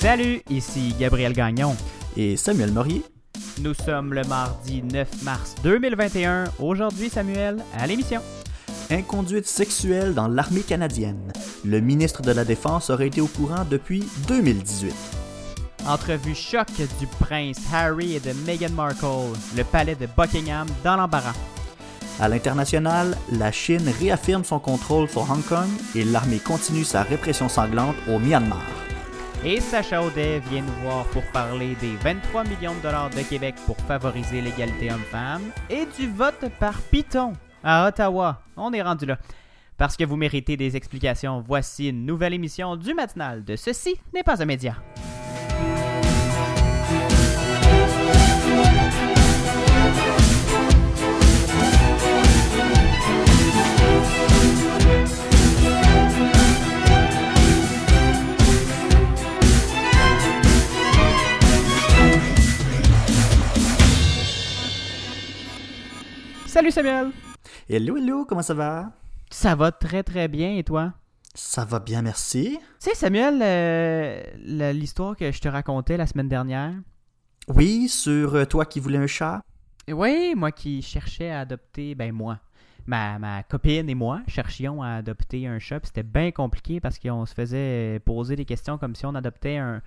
Salut, ici Gabriel Gagnon. Et Samuel Morier. Nous sommes le mardi 9 mars 2021. Aujourd'hui, Samuel, à l'émission. Inconduite sexuelle dans l'armée canadienne. Le ministre de la Défense aurait été au courant depuis 2018. Entrevue choc du prince Harry et de Meghan Markle. Le palais de Buckingham dans l'embarras. À l'international, la Chine réaffirme son contrôle sur Hong Kong et l'armée continue sa répression sanglante au Myanmar. Et Sacha Audet vient nous voir pour parler des 23 millions de dollars de Québec pour favoriser l'égalité homme-femme et du vote par Python à Ottawa. On est rendu là. Parce que vous méritez des explications, voici une nouvelle émission du matinal de Ceci n'est pas un média. Salut Samuel! Hello, hello, comment ça va? Ça va très très bien et toi? Ça va bien, merci. Tu sais, Samuel, euh, l'histoire que je te racontais la semaine dernière. Oui, sur euh, toi qui voulais un chat? Oui, moi qui cherchais à adopter, ben moi, ma, ma copine et moi cherchions à adopter un chat. C'était bien compliqué parce qu'on se faisait poser des questions comme si on adoptait un,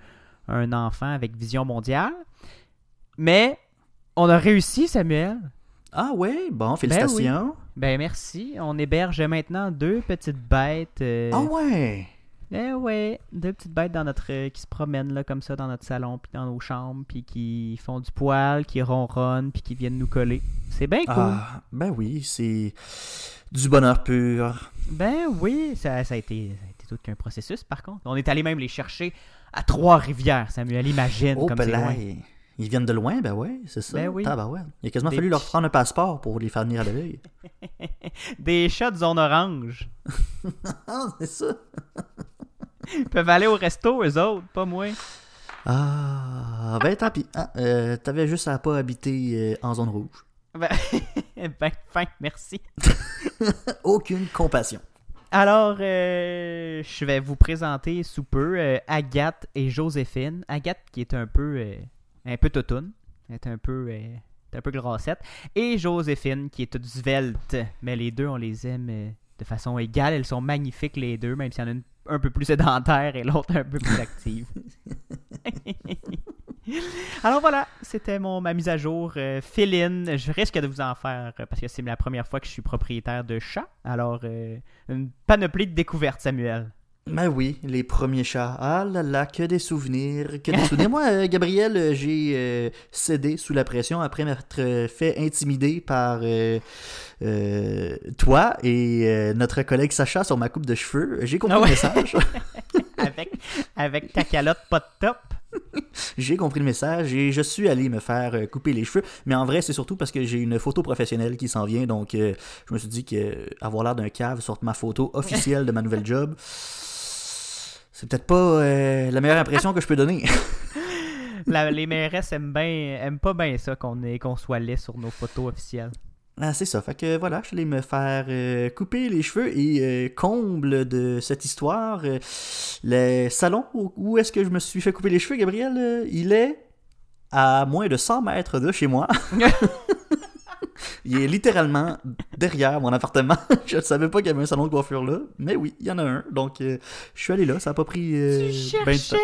un enfant avec vision mondiale. Mais on a réussi, Samuel. Ah ouais, bon, félicitations. Ben merci. On héberge maintenant deux petites bêtes. euh, Ah ouais! Eh ouais, deux petites bêtes dans notre euh, qui se promènent là comme ça dans notre salon puis dans nos chambres puis qui font du poil, qui ronronnent puis qui viennent nous coller. C'est bien cool. Ah, ben oui, c'est du bonheur pur. Ben oui, ça, ça a été ça a été tout qu'un processus par contre. On est allé même les chercher à Trois-Rivières, Samuel, imagine Oh, comme c'est loin. Ils viennent de loin, ben ouais, c'est ça. Ben oui. Tabarouette. Il a quasiment Des fallu leur prendre un passeport pour les faire venir à l'œil. Des chats de zone orange. Ah, c'est ça. Ils peuvent aller au resto eux autres, pas moi. Ah, ben tant pis. Ah, euh, T'avais juste à pas habiter euh, en zone rouge. Ben, ben fin, merci. Aucune compassion. Alors, euh, je vais vous présenter sous peu Agathe et Joséphine. Agathe qui est un peu, un peu toutoune, est un peu, euh, est un peu grassette, et Joséphine qui est toute svelte. Mais les deux, on les aime euh, de façon égale. Elles sont magnifiques les deux, même s'il y en a une un peu plus sédentaire et l'autre un peu plus active. Alors voilà, c'était mon ma mise à jour euh, féline. Je risque de vous en faire euh, parce que c'est la première fois que je suis propriétaire de chat. Alors euh, une panoplie de découvertes, Samuel. Ben oui, les premiers chats. Ah là là, que des souvenirs. Que des souvenirs. Moi, euh, Gabriel, euh, j'ai euh, cédé sous la pression après m'être fait intimider par euh, toi et notre collègue Sacha sur ma coupe de cheveux. J'ai compris Ah ouais. le message. Avec, avec ta calotte pas de top. J'ai compris le message et je suis allé me faire couper les cheveux. Mais en vrai, c'est surtout parce que j'ai une photo professionnelle qui s'en vient. Donc, euh, je me suis dit que avoir l'air d'un cave sur ma photo officielle de ma nouvelle job, c'est peut-être pas euh, la meilleure impression que je peux donner. La- les mairesses aiment, aiment pas bien ça qu'on soit laid sur nos photos officielles. Ah, c'est ça. Fait que voilà, je suis allé me faire euh, couper les cheveux et euh, comble de cette histoire, euh, le salon où, où est-ce que je me suis fait couper les cheveux, Gabriel, il est à moins de 100 mètres de chez moi. il est littéralement derrière mon appartement. je ne savais pas qu'il y avait un salon de coiffure là, mais oui, il y en a un. Donc, euh, je suis allé là. Ça n'a pas pris euh, tu ben cherchais,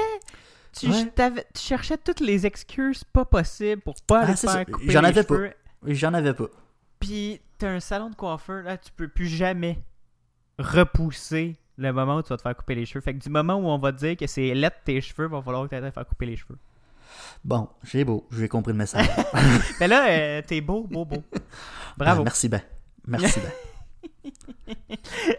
tu, Ouais. t'avais- tu cherchais toutes les excuses pas possibles pour pas Ah, aller c'est faire ça. couper J'en les avais pas. cheveux. J'en avais pas. Puis t'as un salon de coiffeur, là, tu peux plus jamais repousser le moment où tu vas te faire couper les cheveux. Fait que du moment où on va te dire que c'est laid tes cheveux, va falloir que tu te faire couper les cheveux. Bon, j'ai beau. J'ai compris le message. Mais là, euh, t'es beau, beau, beau. Bravo. Ah, merci ben. Merci ben.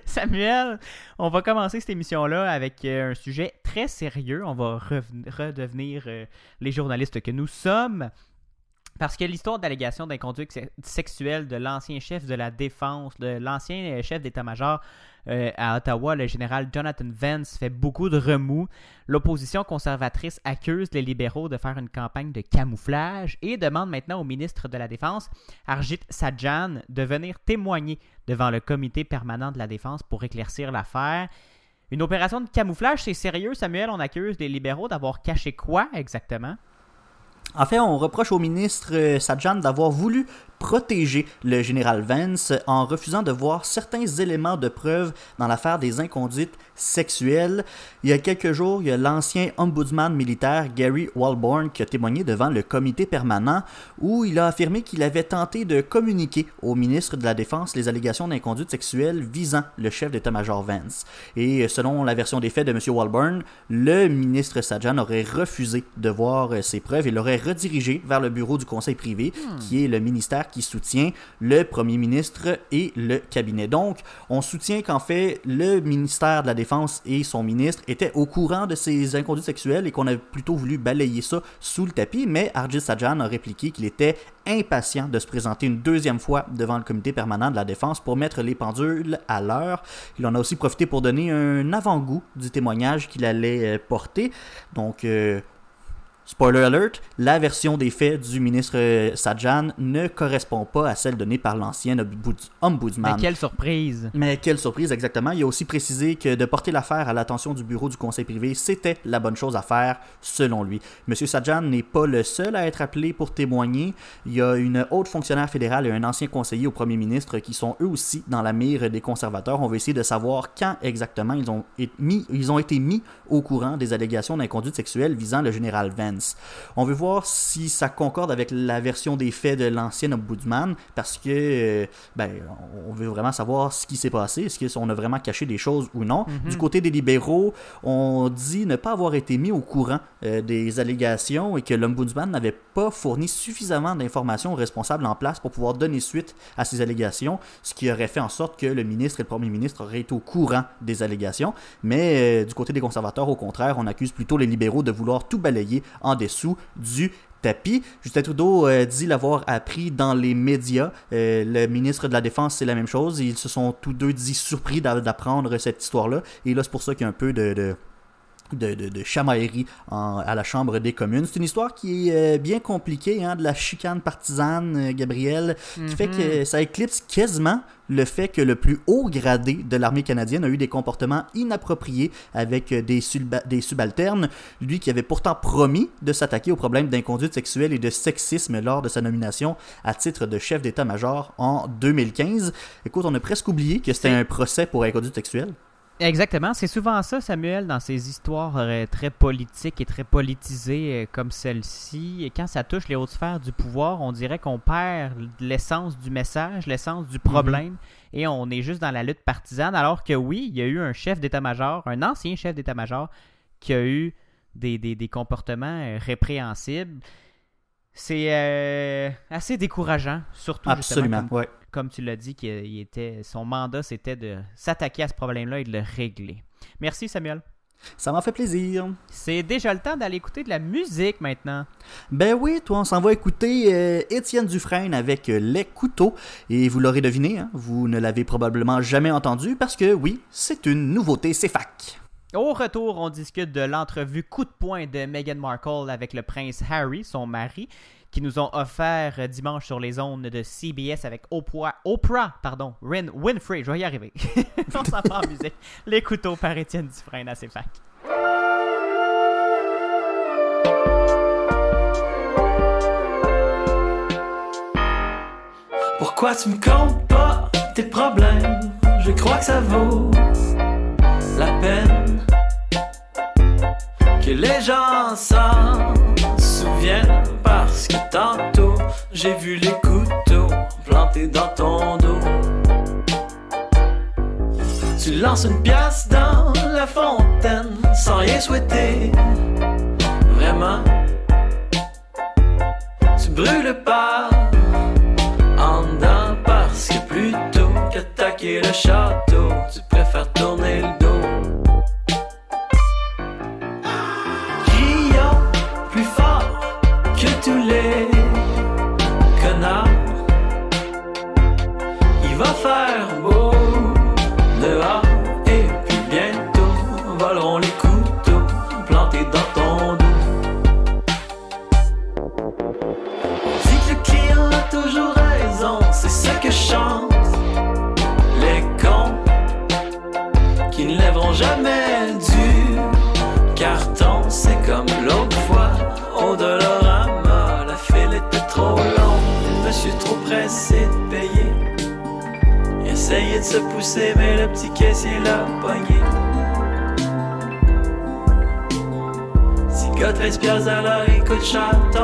Samuel, on va commencer cette émission-là avec euh, un sujet très sérieux. On va redevenir euh, les journalistes que nous sommes. Parce que l'histoire d'allégation d'inconduite se- sexuelle de l'ancien chef de la défense, de l'ancien euh, chef d'état-major euh, à Ottawa, le général Jonathan Vance, fait beaucoup de remous. L'opposition conservatrice accuse les libéraux de faire une campagne de camouflage et demande maintenant au ministre de la Défense, Arjit Sajjan, de venir témoigner devant le comité permanent de la défense pour éclaircir l'affaire. Une opération de camouflage, c'est sérieux, Samuel? On accuse les libéraux d'avoir caché quoi exactement? En fait, on reproche au ministre euh, Sajjan d'avoir voulu protéger le général Vance en refusant de voir certains éléments de preuve dans l'affaire des inconduites sexuelles. Il y a quelques jours, il y a l'ancien ombudsman militaire Gary Walborn qui a témoigné devant le comité permanent où il a affirmé qu'il avait tenté de communiquer au ministre de la Défense les allégations d'inconduite sexuelle visant le chef d'état-major Vance. Et selon la version des faits de M. Walborn, le ministre Sajjan aurait refusé de voir ces preuves et l'aurait redirigé vers le bureau du conseil privé, qui est le ministère qui soutient le premier ministre et le cabinet. Donc, on soutient qu'en fait, le ministère de la Défense et son ministre étaient au courant de ces inconduites sexuelles et qu'on avait plutôt voulu balayer ça sous le tapis, mais Arjit Sajjan a répliqué qu'il était impatient de se présenter une deuxième fois devant le comité permanent de la défense pour mettre les pendules à l'heure. Il en a aussi profité pour donner un avant-goût du témoignage qu'il allait euh, porter. Donc, euh, Spoiler alert, la version des faits du ministre euh, Sajjan ne correspond pas à celle donnée par l'ancien ombudsman. Mais quelle surprise! Mais quelle surprise, exactement. Il a aussi précisé que de porter l'affaire à l'attention du bureau du conseil privé, c'était la bonne chose à faire, selon lui. Monsieur Sajjan n'est pas le seul à être appelé pour témoigner. Il y a une haute fonctionnaire fédérale et un ancien conseiller au premier ministre qui sont eux aussi dans la mire des conservateurs. On va essayer de savoir quand exactement ils ont, mis, ils ont été mis au courant des allégations d'inconduite sexuelle visant le général Vance. On veut voir si ça concorde avec la version des faits de l'ancien ombudsman, parce que euh, ben, on veut vraiment savoir ce qui s'est passé, est-ce qu'on a vraiment caché des choses ou non. Mhm. Du côté des libéraux, on dit ne pas avoir été mis au courant euh, des allégations et que l'ombudsman n'avait pas fourni suffisamment d'informations aux responsables en place pour pouvoir donner suite à ces allégations, ce qui aurait fait en sorte que le ministre et le premier ministre auraient été au courant des allégations. Mais euh, du côté des conservateurs, au contraire, on accuse plutôt les libéraux de vouloir tout balayer en dessous du tapis. Justin Trudeau euh, dit l'avoir appris dans les médias. Euh, le ministre de la Défense, c'est la même chose. Ils se sont tous deux dit surpris d'apprendre cette histoire-là. Et là, c'est pour ça qu'il y a un peu de, de, de, chamaillerie à la Chambre des communes. C'est une histoire qui est euh, bien compliquée, hein, de la chicane partisane, euh, Gabriel, qui fait que Mhm. ça éclipse quasiment le fait que le plus haut gradé de l'armée canadienne a eu des comportements inappropriés avec euh, des, subalternes, lui qui avait pourtant promis de s'attaquer aux problèmes d'inconduite sexuelle et de sexisme lors de sa nomination à titre de chef d'état-major en 2015. Écoute, on a presque oublié que c'était un procès pour inconduite sexuelle. Exactement, c'est souvent ça, Samuel, dans ces histoires euh, très politiques et très politisées euh, comme celle-ci. Et quand ça touche les hautes sphères du pouvoir, on dirait qu'on perd l'essence du message, l'essence du problème, et on est juste dans la lutte partisane. Alors que oui, il y a eu un chef d'état-major, un ancien chef d'état-major, qui a eu des, des- des comportements euh, répréhensibles. C'est euh, assez décourageant, surtout Absolument, comme ouais. comme tu l'as dit, qu'il était, son mandat, c'était de s'attaquer à ce problème-là et de le régler. Merci, Samuel. Ça m'a fait plaisir. C'est déjà le temps d'aller écouter de la musique maintenant. Ben oui, toi, on s'en va écouter euh, Étienne Dufresne avec euh, Les Couteaux. Et vous l'aurez deviné, hein, vous ne l'avez probablement jamais entendu parce que oui, c'est une nouveauté, c'est fac. Au retour, on discute de l'entrevue coup de poing de Meghan Markle avec le prince Harry, son mari, qui nous ont offert euh, dimanche sur les ondes de CBS avec Oprah, Oprah pardon, Win, Winfrey. Je vais y arriver. on s'en va en musique. Les couteaux par Étienne Dufresne à fac. Pourquoi tu me comptes pas tes problèmes? Je crois que ça vaut la peine que les gens s'en souviennent parce que tantôt j'ai vu les couteaux plantés dans ton dos. Tu lances une pièce dans la fontaine sans rien souhaiter, vraiment. Tu brûles pas en dedans parce que plutôt qu'attaquer le château, tu préfères tourner le que tous pousser, mais le petit caissier l'a. Cigotte, 13 piastres à l'heure, écoute, chante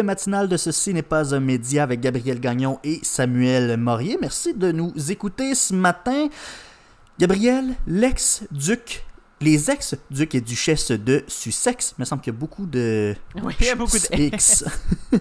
le matinal de Ceci n'est pas un média avec Gabriel Gagnon et Samuel Morier. Merci de nous écouter ce matin. Gabriel, l'ex-duc, les ex-ducs et duchesses de Sussex, il me semble qu'il y a beaucoup de Oui, il y a beaucoup de X.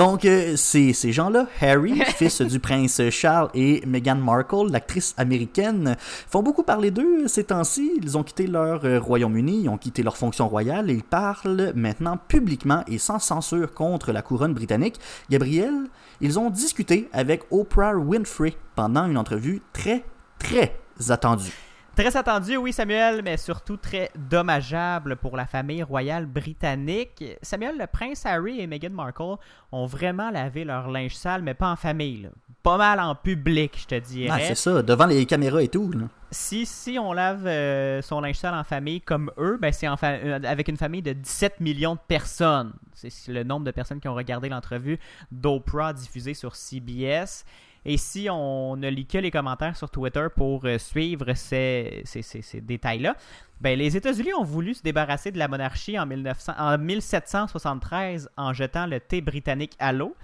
Donc, euh, ces, ces gens-là, Harry, fils du prince Charles, et Meghan Markle, l'actrice américaine, font beaucoup parler d'eux ces temps-ci. Ils ont quitté leur euh, Royaume-Uni, ils ont quitté leur fonction royale et ils parlent maintenant publiquement et sans censure contre la couronne britannique. Gabriel, ils ont discuté avec Oprah Winfrey pendant une entrevue très, très attendue. Très attendu, oui, Samuel, mais surtout très dommageable pour la famille royale britannique. Samuel, le prince Harry et Meghan Markle ont vraiment lavé leur linge sale, mais pas en famille. là. Pas mal en public, je te dirais. Ah, c'est ça, devant les caméras et tout. là. si, si on lave euh, son linge sale en famille comme eux, ben c'est euh, avec une famille de 17 millions de personnes. C'est le nombre de personnes qui ont regardé l'entrevue d'Oprah diffusée sur CBS. Et si on ne lit que les commentaires sur Twitter pour euh, suivre ces, ces- ces- ces détails-là, ben, les États-Unis ont voulu se débarrasser de la monarchie en, 1900 en 1773 en jetant le thé britannique à l'eau.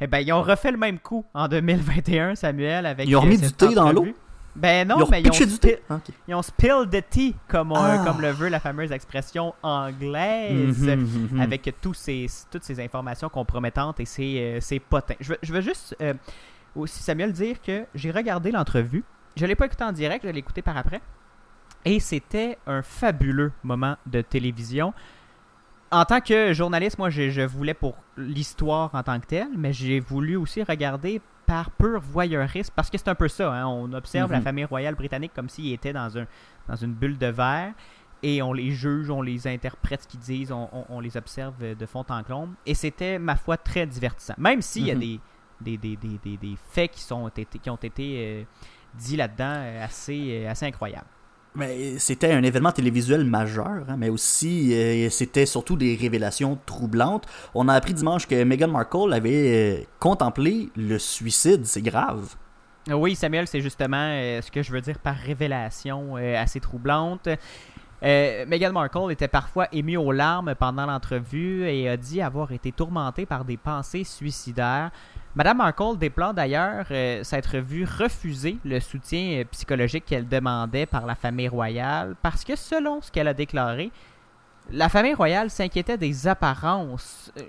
Eh ben, ils ont refait le même coup en 2021, Samuel, avec Ils ont euh, remis du thé dans l'eau? Ben non, ils ont mais ils ont, du thé? Ah, ils ont spill the tea, comme, on- Ah. comme le veut la fameuse expression anglaise, Mhm, mhm. avec tous ces, toutes ces informations compromettantes et ces, euh, ces potins. Je veux, je veux juste euh, aussi, Samuel, dire que j'ai regardé l'entrevue. Je ne l'ai pas écouté en direct, je l'ai écouté par après. Et c'était un fabuleux moment de télévision. En tant que journaliste, moi, je, je voulais pour l'histoire en tant que telle, mais j'ai voulu aussi regarder par pur voyeurisme, parce que c'est un peu ça. hein, On observe la Mhm. famille royale britannique comme s'ils étaient dans, un, dans une bulle de verre, et on les juge, on les interprète ce qu'ils disent, on, on- on les observe de fond en comble. Et c'était, ma foi, très divertissant. Même s'il y a Mhm. des, des, des, des, des- faits qui, sont, été, qui ont été euh, dits là-dedans euh, assez, euh, assez incroyables. Mais c'était un événement télévisuel majeur, hein, mais aussi euh, c'était surtout des révélations troublantes. On a appris dimanche que Meghan Markle avait euh, contemplé le suicide, c'est grave. Oui, Samuel, c'est justement euh, ce que je veux dire par révélation assez troublante. Euh, Meghan Markle était parfois émue aux larmes pendant l'entrevue et a dit avoir été tourmentée par des pensées suicidaires. Madame Markle déplore d'ailleurs euh, s'être vue refuser le soutien euh, psychologique qu'elle demandait par la famille royale parce que selon ce qu'elle a déclaré, la famille royale s'inquiétait des apparences, euh,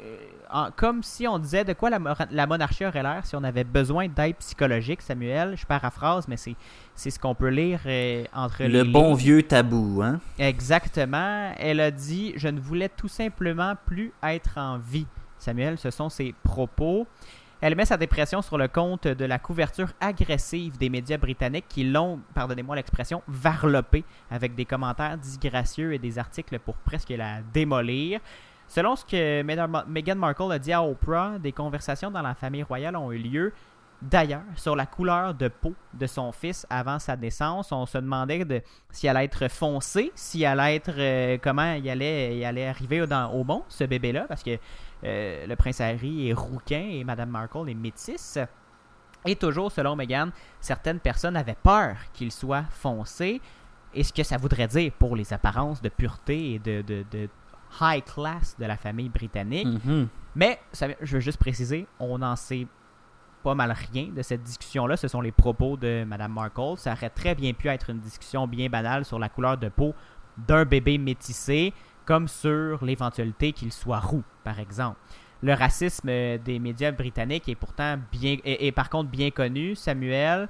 en- comme si on disait de quoi la, monarchie aurait l'air si on avait besoin d'aide psychologique, Samuel. Je paraphrase, mais c'est, c'est ce qu'on peut lire euh, entre Le les bon lignes. vieux tabou, hein? Exactement. Elle a dit Je ne voulais tout simplement plus être en vie. Samuel, ce sont ses propos. Elle met sa dépression sur le compte de la couverture agressive des médias britanniques qui l'ont, pardonnez-moi l'expression, varlopée avec des commentaires disgracieux et des articles pour presque la démolir. Selon ce que Meghan Markle a dit à Oprah, des conversations dans la famille royale ont eu lieu. D'ailleurs, sur la couleur de peau de son fils avant sa naissance, on se demandait de, si elle allait être foncé, si elle allait être euh, comment il allait, il allait arriver dans, au monde ce bébé-là, parce que euh, le prince Harry est rouquin et Madame Markle est métisse. Et toujours, selon Meghan, certaines personnes avaient peur qu'il soit foncé. Et ce que ça voudrait dire pour les apparences de pureté et de, de- de high class de la famille britannique. Mhm. Mais, ça- je veux juste préciser, on n'en sait pas mal rien de cette discussion-là. Ce sont les propos de Mme Markle. Ça aurait très bien pu être une discussion bien banale sur la couleur de peau d'un bébé métissé, comme sur l'éventualité qu'il soit roux, par exemple. Le racisme euh, des médias britanniques est pourtant bien, est, par contre bien connu, Samuel.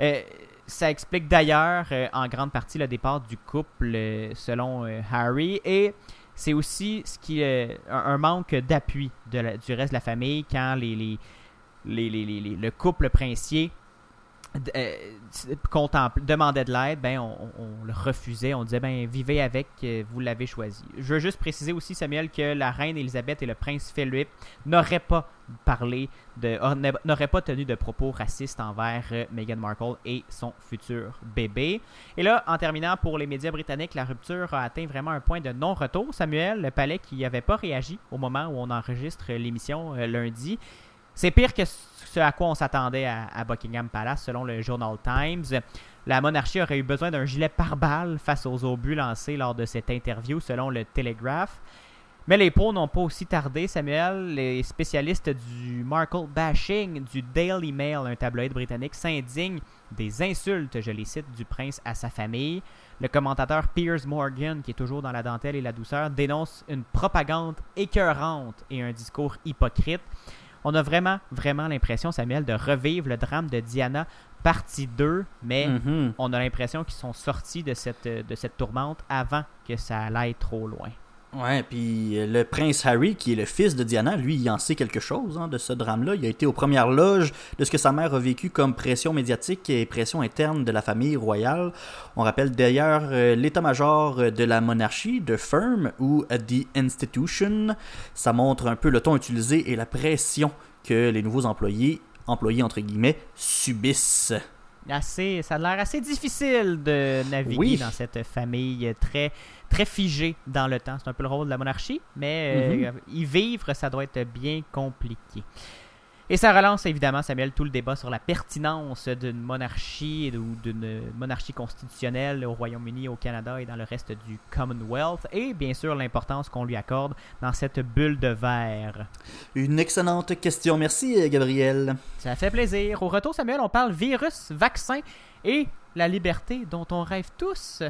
Euh, ça explique d'ailleurs euh, en grande partie le départ du couple selon Harry et c'est aussi ce qui un, manque d'appui du reste de la famille quand les, les, les- le couple princier demandait de l'aide, ben on, le refusait, on disait ben vivez avec, euh, vous l'avez choisi. Je veux juste préciser aussi Samuel que la reine Elisabeth et le prince Philippe n'auraient pas parlé de n'auraient pas tenu de propos racistes envers euh, Meghan Markle et son futur bébé. Et là, en terminant pour les médias britanniques, la rupture a atteint vraiment un point de non-retour. Samuel, le palais qui n'avait pas réagi au moment où on enregistre l'émission euh, lundi, c'est pire que ce à quoi on s'attendait à, Buckingham Palace, selon le Journal Times. La monarchie aurait eu besoin d'un gilet pare-balles face aux obus lancés lors de cette interview, selon le Telegraph. Mais les pots n'ont pas aussi tardé, Samuel. Les spécialistes du Markle bashing du Daily Mail, un tabloïd britannique, s'indignent des insultes, je les cite, du prince à sa famille. Le commentateur Piers Morgan, qui est toujours dans la dentelle et la douceur, dénonce une propagande écœurante et un discours hypocrite. On a vraiment, vraiment l'impression, Samuel, de revivre le drame de Diana partie 2, mais Mhm. on a l'impression qu'ils sont sortis de cette, de cette tourmente avant que ça aille trop loin. Ouais, puis euh, le prince Harry, qui est le fils de Diana, lui, il en sait quelque chose hein, de ce drame-là. Il a été aux premières loges de ce que sa mère a vécu comme pression médiatique et pression interne de la famille royale. On rappelle d'ailleurs euh, l'état-major de la monarchie, de Firm, ou The Institution. Ça montre un peu le ton utilisé et la pression que les nouveaux employés, employés entre guillemets, subissent. Assez, ça a l'air assez difficile de naviguer Oui. dans cette famille très, très figée dans le temps. C'est un peu le rôle de la monarchie, mais euh, y vivre, ça doit être bien compliqué. Et ça relance évidemment, Samuel, tout le débat sur la pertinence d'une monarchie ou d'une monarchie constitutionnelle au Royaume-Uni, au Canada et dans le reste du Commonwealth, et bien sûr l'importance qu'on lui accorde dans cette bulle de verre. Une excellente question. Merci, Gabriel. Ça fait plaisir. Au retour, Samuel, on parle virus, vaccin et la liberté dont on rêve tous.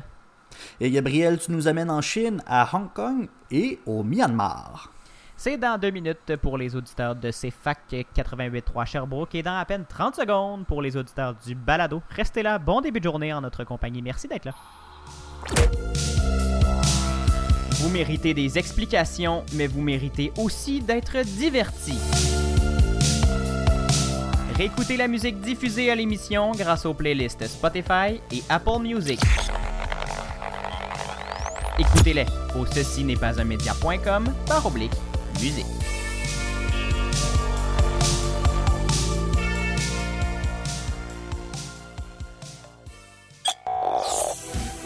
Et Gabriel, tu nous amènes en Chine, à Hong Kong et au Myanmar. C'est dans deux minutes pour les auditeurs de CFAC 88.3 Sherbrooke et dans à peine 30 secondes pour les auditeurs du Balado. Restez là, bon début de journée en notre compagnie. Merci d'être là. Vous méritez des explications, mais vous méritez aussi d'être divertis. Réécoutez la musique diffusée à l'émission grâce aux playlists Spotify et Apple Music. Écoutez-les au ceci n'est pas un média.com par oblique musique.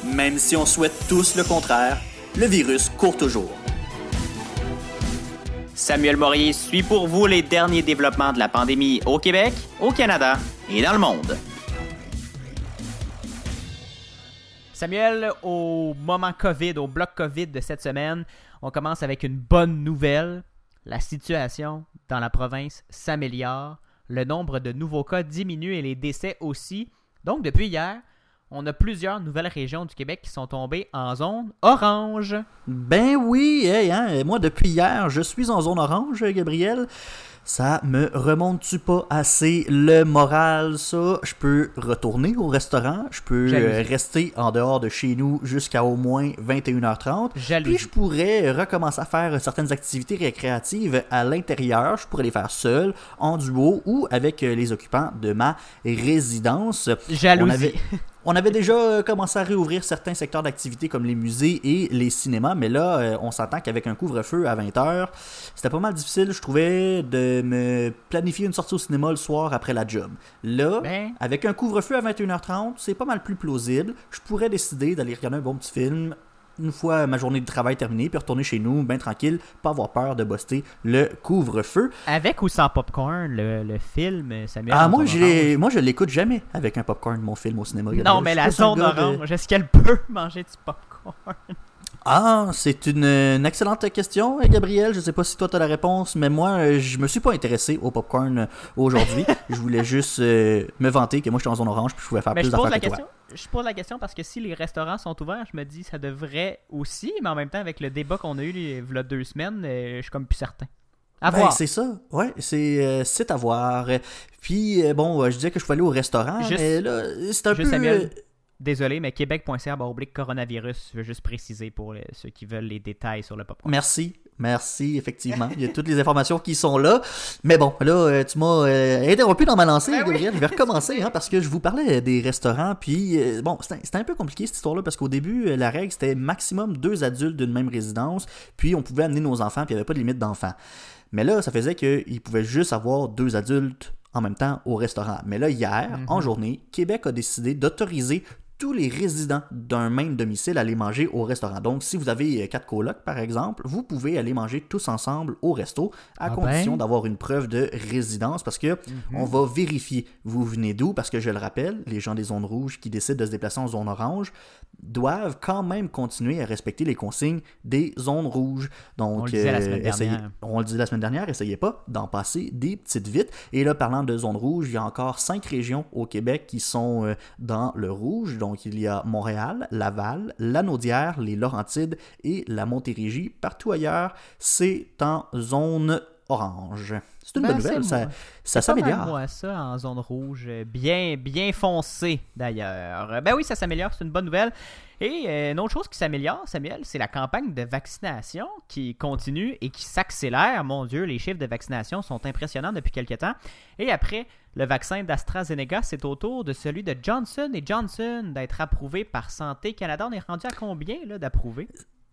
Même si on souhaite tous le contraire, le virus court toujours. Samuel Morier suit pour vous les derniers développements de la pandémie au Québec, au Canada et dans le monde. Samuel, au moment COVID, au bloc COVID de cette semaine, on commence avec une bonne nouvelle. La situation dans la province s'améliore. Le nombre de nouveaux cas diminue et les décès aussi. Donc, depuis hier, on a plusieurs nouvelles régions du Québec qui sont tombées en zone orange. Ben oui, hey, hein, moi depuis hier, je suis en zone orange, Gabriel. Ça me remonte-tu pas assez le moral, ça? Je peux retourner au restaurant, je peux euh, rester en dehors de chez nous jusqu'à au moins 21h30. Jalousie. Puis je pourrais recommencer à faire certaines activités récréatives à l'intérieur. Je pourrais les faire seul, en duo ou avec euh, les occupants de ma résidence. Jalousie. On avait, on avait déjà euh, commencé à réouvrir certains secteurs d'activité comme les musées et les cinémas, mais là, euh, on s'entend qu'avec un couvre-feu à 20h, c'était pas mal difficile, je trouvais, de me planifier une sortie au cinéma le soir après la job. Là, Ben. avec un couvre-feu à 21h30, c'est pas mal plus plausible. Je pourrais décider d'aller regarder un bon petit film une fois ma journée de travail terminée, puis retourner chez nous, bien tranquille, pas avoir peur de buster le couvre-feu. Avec ou sans popcorn, le, le film, Samuel? Ah, moi, j'ai- moi, je l'écoute jamais avec un popcorn, mon film au cinéma. orange? Non, mais la zone gars de- orange, est-ce qu'elle peut manger du popcorn? Ah, c'est une, une excellente question, eh, Gabriel. Je sais pas si toi tu as la réponse, mais moi, euh, je me suis pas intéressé au popcorn euh, aujourd'hui. je voulais juste euh, me vanter que moi, je suis en zone orange puis je pouvais faire Mais plus d'affaires que toi. question. Je pose la question parce que si les restaurants sont ouverts, je me dis ça devrait aussi, mais en même temps avec le débat qu'on a eu les, v'là deux semaines, je suis comme plus certain. Ben, voir. c'est ça, ouais, c'est euh, c'est à voir. Puis, euh, bon, je disais que je pouvais aller au restaurant, Juste- mais là, c'est un juste, peu... Samuel, Désolé, mais québec.ca oblique coronavirus, je veux juste préciser pour ceux qui veulent les détails sur le popcorn. Merci, merci, effectivement. Il y a toutes les informations qui sont là. Mais bon, là, euh, tu m'as euh, interrompu dans ma lancée, Ben oui. Gabriel. Je vais recommencer, hein, parce que je vous parlais des restaurants. Puis, euh, bon, c'était un peu compliqué cette histoire-là, parce qu'au début, la règle, c'était maximum deux adultes d'une même résidence. Puis, on pouvait amener nos enfants, puis il n'y avait pas de limite d'enfants. Mais là, ça faisait qu'ils pouvaient juste avoir deux adultes en même temps au restaurant. Mais là, hier, Mhm. en journée, Québec a décidé d'autoriser tous les résidents d'un même domicile aller manger au restaurant. Donc, si vous avez euh, quatre colocs, par exemple, vous pouvez aller manger tous ensemble au resto à Ah condition ben. d'avoir une preuve de résidence parce que on va vérifier vous venez d'où? Parce que je le rappelle, les gens des zones rouges qui décident de se déplacer en zone orange doivent quand même continuer à respecter les consignes des zones rouges. Donc, On le disait la semaine essayez- dernière. on le disait la semaine dernière, essayez pas d'en passer des petites vites. Et là, parlant de zone rouge, il y a encore cinq régions au Québec qui sont euh, dans le rouge. Donc, il y a Montréal, Laval, Lanaudière, les Laurentides et la Montérégie. Partout ailleurs, c'est en zone orange. C'est une Ben, bonne nouvelle, ça, ça s'améliore. moi, ça, en zone rouge, euh, bien, bien foncé d'ailleurs. Ben oui, ça s'améliore, c'est une bonne nouvelle. Et euh, une autre chose qui s'améliore, Samuel, c'est la campagne de vaccination qui continue et qui s'accélère. Mon Dieu, les chiffres de vaccination sont impressionnants depuis quelques temps. Et après le vaccin d'AstraZeneca, c'est au tour de celui de Johnson et Johnson d'être approuvé par Santé Canada. On est rendu à combien là, d'approuvé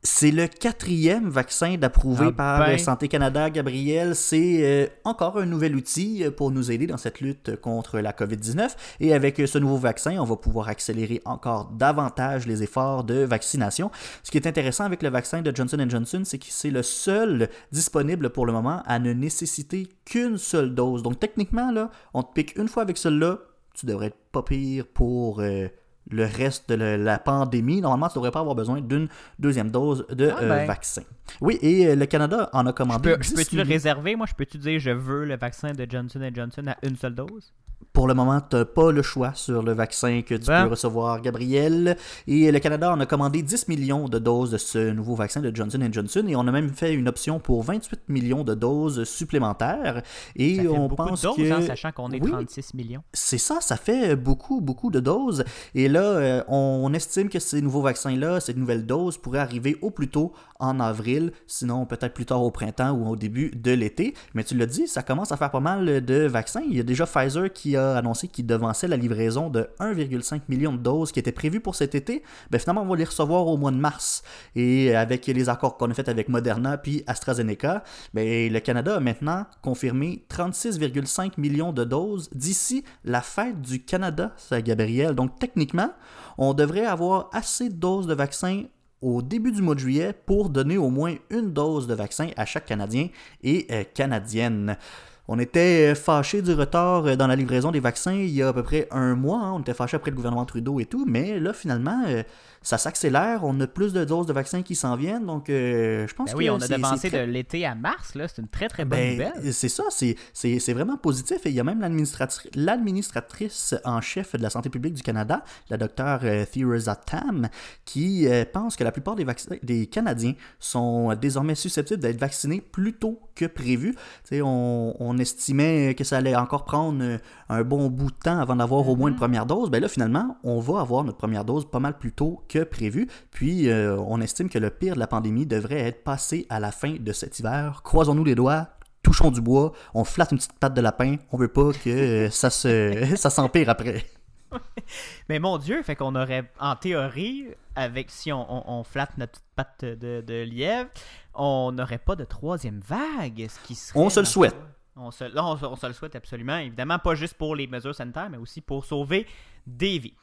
C'est le quatrième vaccin d'approuvé Ah par ben. Santé Canada, Gabriel. C'est euh, encore un nouvel outil euh, pour nous aider dans cette lutte contre la COVID-19. Et avec euh, ce nouveau vaccin, on va pouvoir accélérer encore davantage les efforts de vaccination. Ce qui est intéressant avec le vaccin de Johnson Johnson, c'est que c'est le seul disponible pour le moment à ne nécessiter qu'une seule dose. Donc techniquement, là, on te pique une fois avec celui-là, tu devrais être pas pire pour... euh, le reste de la- pandémie. Normalement, tu ne devrais pas avoir besoin d'une deuxième dose de Ah euh, ben. vaccin. Oui, et euh, le Canada en a Je commandé. peux- je 10 peux-tu le millions. réserver? Moi, je peux-tu dire je veux le vaccin de Johnson Johnson à une seule dose? Pour le moment, tu n'as pas le choix sur le vaccin que tu Ben. peux recevoir, Gabriel. Et le Canada en a commandé 10 millions de doses de ce nouveau vaccin de Johnson Johnson. Et on a même fait une option pour 28 millions de doses supplémentaires. Et Ça fait on pense de doses, que... hein, sachant qu'on est Oui. 36 millions. C'est ça, ça fait beaucoup, beaucoup de doses. Et là, euh, on estime que ces nouveaux vaccins-là, ces nouvelles doses, pourraient arriver au plus tôt en avril, sinon peut-être plus tard au printemps ou au début de l'été. Mais tu l'as dit, ça commence à faire pas mal de vaccins. Il y a déjà Pfizer qui a annoncé qu'il devançait la livraison de 1,5 million de doses qui étaient prévues pour cet été. Ben, finalement, on va les recevoir au mois de mars. Et avec les accords qu'on a fait avec Moderna puis AstraZeneca, ben, le Canada a maintenant confirmé 36,5 millions de doses d'ici la fête du Canada, ça, Gabriel. Donc, techniquement, on devrait avoir assez de doses de vaccins au début du mois de juillet pour donner au moins une dose de vaccin à chaque Canadien et euh, Canadienne. On était euh, fâchés du retard euh, dans la livraison des vaccins il y a à peu près un mois. hein. On était fâchés après le gouvernement Trudeau et tout. Mais là, finalement, euh, ça s'accélère. On a plus de doses de vaccins qui s'en viennent. Donc, euh, je pense Ben que oui, on a devancé très- de l'été à mars, là. C'est une très très bonne ben, nouvelle. c'est ça, c'est- vraiment positif. Et il y a même l'administratri- l'administratrice en chef de la santé publique du Canada, la docteure euh, Theresa Tam, qui euh, pense que la plupart des, des Canadiens sont désormais susceptibles d'être vaccinés plus tôt que prévu. On, on estimait que ça allait encore prendre un bon bout de temps avant d'avoir au moins une première dose. Ben là, finalement, on va avoir notre première dose pas mal plus tôt que prévu. Puis, euh, on estime que le pire de la pandémie devrait être passé à la fin de cet hiver. Croisons-nous les doigts. Touchons du bois, on flatte une petite patte de lapin, on veut pas que euh, ça se ça s'empire après. Mais mon Dieu, fait qu'on aurait, en théorie, avec si on, on- on flatte notre petite patte de, de lièvre, on n'aurait pas de troisième vague, ce qui serait... On se le souhaite. foi, On se, là, on, se- on se le souhaite absolument, évidemment, pas juste pour les mesures sanitaires, mais aussi pour sauver des vies.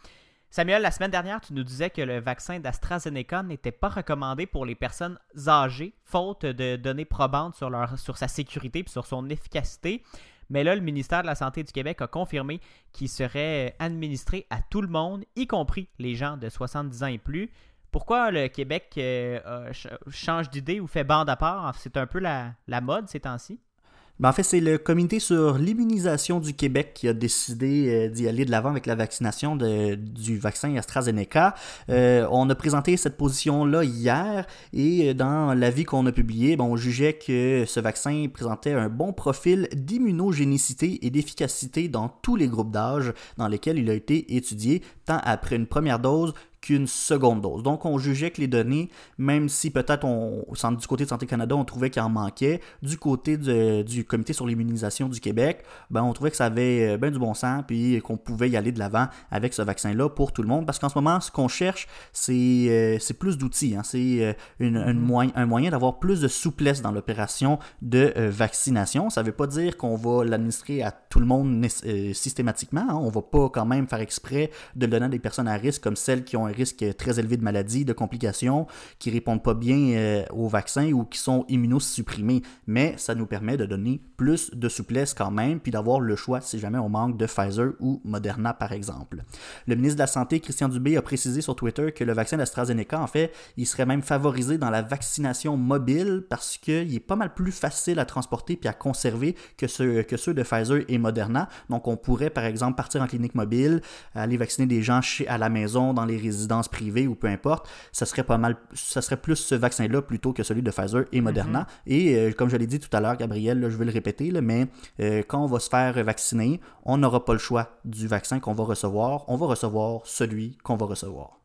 Samuel, la semaine dernière, tu nous disais que le vaccin d'AstraZeneca n'était pas recommandé pour les personnes âgées, faute de données probantes sur, leur, sa sécurité et sur son efficacité. Mais là, le ministère de la Santé du Québec a confirmé qu'il serait administré à tout le monde, y compris les gens de 70 ans et plus. Pourquoi le Québec euh, change d'idée ou fait bande à part? C'est un peu la, la mode ces temps-ci. Ben, en fait, c'est le comité sur l'immunisation du Québec qui a décidé euh, d'y aller de l'avant avec la vaccination du vaccin AstraZeneca. Euh, on a présenté cette position-là hier et euh, dans l'avis qu'on a publié, ben, on jugeait que ce vaccin présentait un bon profil d'immunogénicité et d'efficacité dans tous les groupes d'âge dans lesquels il a été étudié, tant après une première dose qu'une seconde dose. Donc, on jugeait que les données, même si peut-être on, du côté de Santé Canada, on trouvait qu'il en manquait, du côté de- du Comité sur l'immunisation du Québec, ben, on trouvait que ça avait bien du bon sens, puis qu'on pouvait y aller de l'avant avec ce vaccin-là pour tout le monde. Parce qu'en ce moment, ce qu'on cherche, c'est euh, plus d'outils. hein. C'est euh, une- une moyen- un moyen d'avoir plus de souplesse dans l'opération de euh, vaccination. Ça ne veut pas dire qu'on va l'administrer à tout le monde euh, systématiquement. hein. On ne va pas quand même faire exprès de le donner à des personnes à risque comme celles qui ont un risque très élevé de maladie, de complications, qui répondent pas bien euh, au vaccin ou qui sont immunosupprimés. Mais ça nous permet de donner plus de souplesse quand même, puis d'avoir le choix si jamais on manque de Pfizer ou Moderna, par exemple. Le ministre de la Santé, Christian Dubé, a précisé sur Twitter que le vaccin d'AstraZeneca, en fait, il serait même favorisé dans la vaccination mobile parce qu'il est pas mal plus facile à transporter puis à conserver que ceux, que ceux de Pfizer et Moderna. Donc, on pourrait, par exemple, partir en clinique mobile, aller vacciner des gens chez, à la maison, dans les résidences privées ou peu importe. Ça serait pas mal, ça serait plus ce vaccin-là plutôt que celui de Pfizer et Moderna. Et euh, comme je l'ai dit tout à l'heure, Gabriel, là, je vais le répéter, là, mais euh, quand on va se faire vacciner, on n'aura pas le choix du vaccin qu'on va recevoir. On va recevoir celui qu'on va recevoir.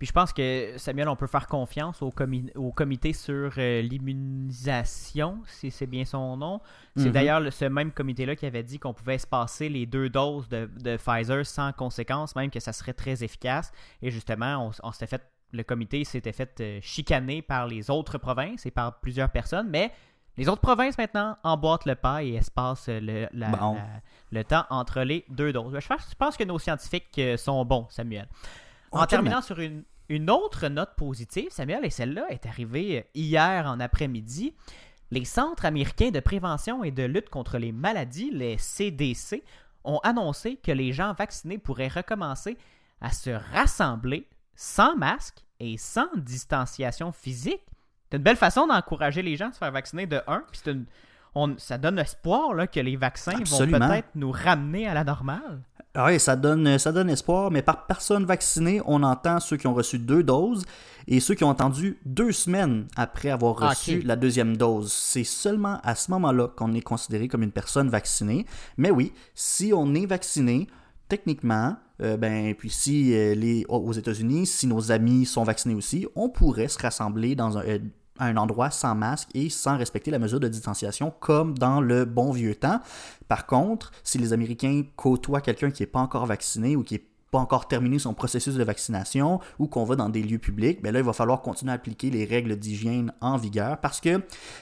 Puis je pense que, Samuel, on peut faire confiance au, comi- au comité sur euh, l'immunisation, si c'est bien son nom. C'est Mhm. d'ailleurs le- ce même comité-là qui avait dit qu'on pouvait se passer les deux doses de, de Pfizer sans conséquence, même que ça serait très efficace. Et justement, on, on s'était fait, le comité s'était fait euh, chicaner par les autres provinces et par plusieurs personnes, mais les autres provinces maintenant emboîtent le pas et espacent le, la- Bon. la- le temps entre les deux doses. Je pense, je pense que nos scientifiques euh, sont bons, Samuel. En terminant sur une, une autre note positive, Samuel, et celle-là est arrivée euh, hier en après-midi, les Centres américains de prévention et de lutte contre les maladies, les CDC, ont annoncé que les gens vaccinés pourraient recommencer à se rassembler sans masque et sans distanciation physique. C'est une belle façon d'encourager les gens à se faire vacciner de un, puis c'est une- on- ça donne espoir là, que les vaccins Absolument. vont peut-être nous ramener à la normale. Ah Oui, ça donne, ça donne espoir, mais par personne vaccinée, on entend ceux qui ont reçu deux doses et ceux qui ont attendu deux semaines après avoir Ah, reçu la deuxième dose. C'est seulement à ce moment-là qu'on est considéré comme une personne vaccinée. Mais oui, si on est vacciné, techniquement, euh, ben, puis si euh, les, aux États-Unis, si nos amis sont vaccinés aussi, on pourrait se rassembler dans un, euh, un endroit sans masque et sans respecter la mesure de distanciation comme dans le bon vieux temps. Par contre, si les Américains côtoient quelqu'un qui n'est pas encore vacciné ou qui n'est pas encore terminé son processus de vaccination ou qu'on va dans des lieux publics, ben là, il va falloir continuer à appliquer les règles d'hygiène en vigueur parce que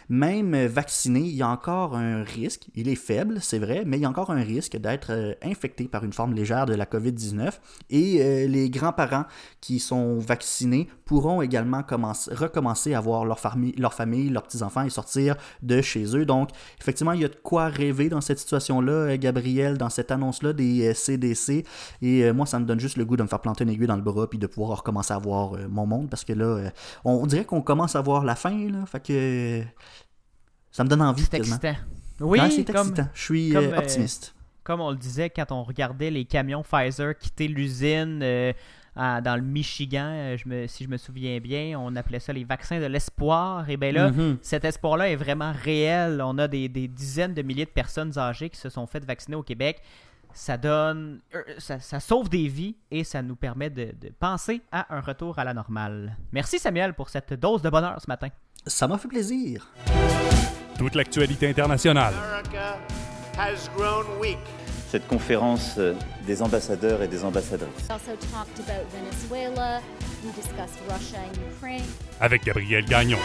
même vacciné, il y a encore un risque, il est faible, c'est vrai, mais il y a encore un risque d'être euh, infecté par une forme légère de la COVID-19 et euh, les grands-parents qui sont vaccinés pourront également commencer, recommencer à voir leur famille, leur famille, leurs petits-enfants et sortir de chez eux. Donc, effectivement, il y a de quoi rêver dans cette situation-là, euh, Gabriel, dans cette annonce-là des CDC. Et moi, ça me donne juste le goût de me faire planter une aiguille dans le bras puis de pouvoir recommencer à voir euh, mon monde parce que là, euh, on, on dirait qu'on commence à voir la fin, là. Fait que euh, ça me donne envie. C'est excitant. Oui, Ouais, c'est comme, excitant. Je suis comme, optimiste. comme on le disait quand on regardait les camions Pfizer quitter l'usine dans le Michigan, je me, si je me souviens bien, on appelait ça les vaccins de l'espoir. Et bien là, Mhm. cet espoir-là est vraiment réel. On a des, des dizaines de milliers de personnes âgées qui se sont faites vacciner au Québec. Ça donne, euh, ça, ça sauve des vies et ça nous permet de, de penser à un retour à la normale. Merci Samuel pour cette dose de bonheur ce matin. Ça m'a fait plaisir. Toute l'actualité internationale. America has grown weak. cette conférence euh, des ambassadeurs et des ambassadrices. We also talked about Venezuela. We discussed Russia and Ukraine. Avec Gabriel Gagnon.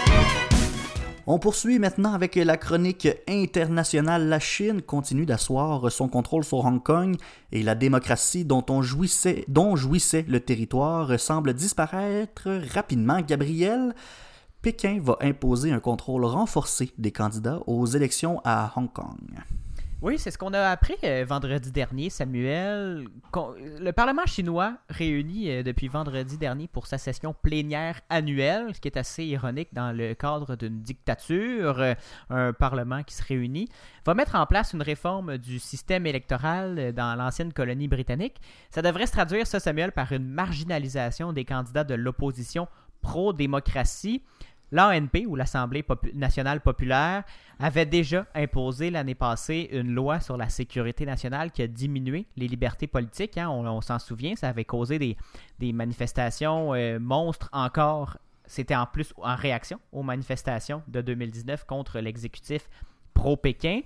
On poursuit maintenant avec la chronique internationale. La Chine continue d'asseoir son contrôle sur Hong Kong et la démocratie dont, on jouissait, dont jouissait le territoire semble disparaître rapidement. Gabriel, Pékin va imposer un contrôle renforcé des candidats aux élections à Hong Kong. Oui, c'est ce qu'on a appris euh, vendredi dernier, Samuel. Le Parlement chinois réuni euh, depuis vendredi dernier pour sa session plénière annuelle, ce qui est assez ironique dans le cadre d'une dictature, euh, un Parlement qui se réunit, va mettre en place une réforme du système électoral dans l'ancienne colonie britannique. Ça devrait se traduire, ça, Samuel, par une marginalisation des candidats de l'opposition pro-démocratie. L'ANP, ou l'Assemblée nationale populaire, avait déjà imposé l'année passée une loi sur la sécurité nationale qui a diminué les libertés politiques. hein. On, s'en souvient, ça avait causé des, des manifestations euh, monstres encore. C'était en plus en réaction aux manifestations de 2019 contre l'exécutif pro-Pékin.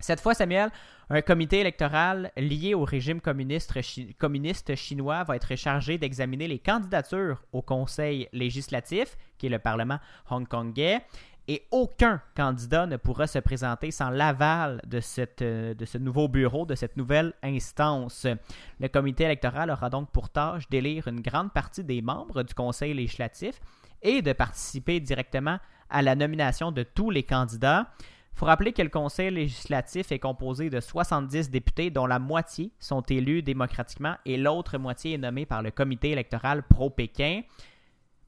Cette fois, Samuel, un comité électoral lié au régime communiste, chi- communiste chinois va être chargé d'examiner les candidatures au Conseil législatif, qui est le Parlement hongkongais, et aucun candidat ne pourra se présenter sans l'aval euh, de ce nouveau bureau, de cette nouvelle instance. Le comité électoral aura donc pour tâche d'élire une grande partie des membres du Conseil législatif et de participer directement à la nomination de tous les candidats. Il faut rappeler que le Conseil législatif est composé de 70 députés, dont la moitié sont élus démocratiquement et l'autre moitié est nommée par le comité électoral pro-Pékin.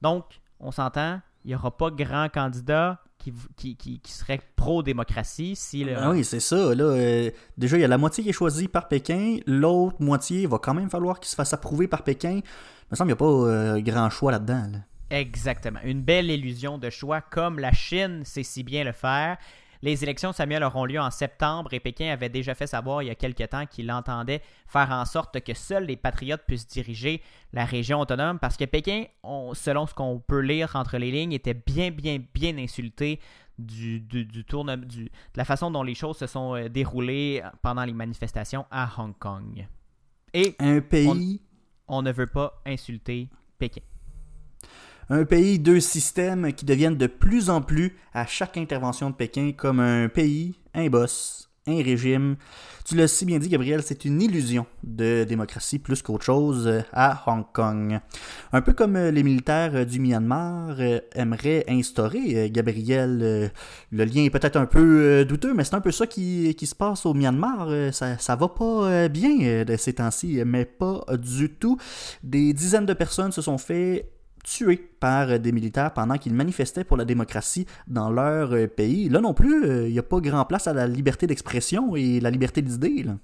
Donc, on s'entend, il n'y aura pas grand candidat qui, qui, qui, qui serait pro-démocratie si le... Ah oui, c'est ça. Là, euh, déjà, il y a la moitié qui est choisie par Pékin. L'autre moitié va quand même falloir qu'il se fasse approuver par Pékin. Il me semble qu'il n'y a pas euh, grand choix là-dedans. là. Exactement. Une belle illusion de choix comme la Chine sait si bien le faire. Les élections, Samuel, auront lieu en septembre et Pékin avait déjà fait savoir il y a quelque temps qu'il entendait faire en sorte que seuls les patriotes puissent diriger la région autonome parce que Pékin, on- selon ce qu'on peut lire entre les lignes, était bien, bien, bien insulté du, du, du tourne- du- de la façon dont les choses se sont euh, déroulées pendant les manifestations à Hong Kong. Et Un pays, on ne veut pas insulter Pékin. Un pays, deux systèmes qui deviennent de plus en plus, à chaque intervention de Pékin, comme un pays, un boss, un régime. Tu l'as si bien dit, Gabriel, c'est une illusion de démocratie plus qu'autre chose euh, à Hong Kong. Un peu comme euh, les militaires euh, du Myanmar aimeraient instaurer, Gabriel, le lien est peut-être un peu douteux, mais c'est un peu ça qui, se passe au Myanmar. Ça, ça va pas bien de ces temps-ci, mais pas du tout. Des dizaines de personnes se sont fait tués par euh, des militaires pendant qu'ils manifestaient pour la démocratie dans leur euh, pays. Là non plus, euh, il n'y a pas grand place à la liberté d'expression et la liberté d'idée. là.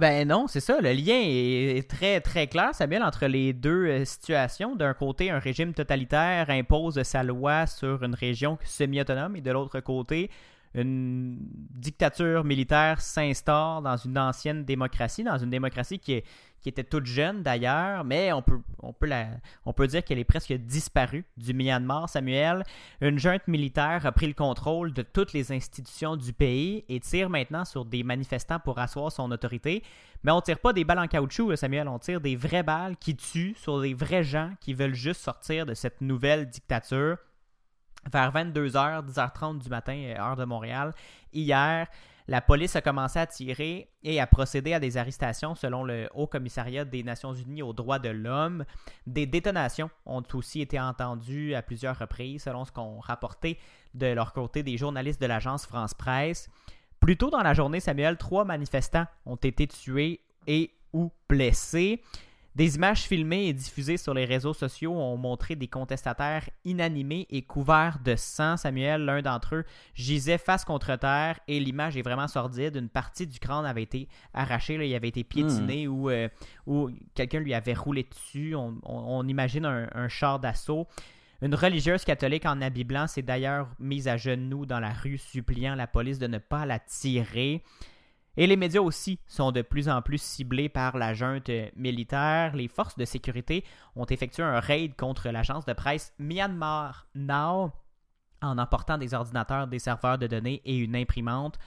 Ben non, c'est ça. Le lien est est très très clair, Samuel, entre les deux euh, situations. D'un côté, un régime totalitaire impose sa loi sur une région semi-autonome et de l'autre côté, une dictature militaire s'instaure dans une ancienne démocratie, dans une démocratie qui, était toute jeune d'ailleurs, mais on peut, on, peut la, on peut dire qu'elle est presque disparue du Myanmar, Samuel. Une junte militaire a pris le contrôle de toutes les institutions du pays et tire maintenant sur des manifestants pour asseoir son autorité. Mais on tire pas des balles en caoutchouc, là, Samuel, on tire des vraies balles qui tuent sur des vrais gens qui veulent juste sortir de cette nouvelle dictature vers 22h, 10h30 du matin, euh, heure de Montréal. Hier, la police a commencé à tirer et à procéder à des arrestations selon le Haut Commissariat des Nations Unies aux droits de l'homme. Des détonations ont aussi été entendues à plusieurs reprises, selon ce qu'ont rapporté de leur côté des journalistes de l'agence France Presse. Plus tôt dans la journée, Samuel, trois manifestants ont été tués et ou blessés. Des images filmées et diffusées sur les réseaux sociaux ont montré des contestataires inanimés et couverts de sang. Samuel, l'un d'entre eux, gisait face contre terre et l'image est vraiment sordide. Une partie du crâne avait été arrachée, là, il avait été piétiné ou, euh, ou quelqu'un lui avait roulé dessus. On, on- on imagine un, un char d'assaut. Une religieuse catholique en habit blanc s'est d'ailleurs mise à genoux dans la rue, suppliant la police de ne pas la tirer. Et les médias aussi sont de plus en plus ciblés par la junte militaire. Les forces de sécurité ont effectué un raid contre l'agence de presse Myanmar Now en emportant des ordinateurs, des serveurs de données et une imprimante.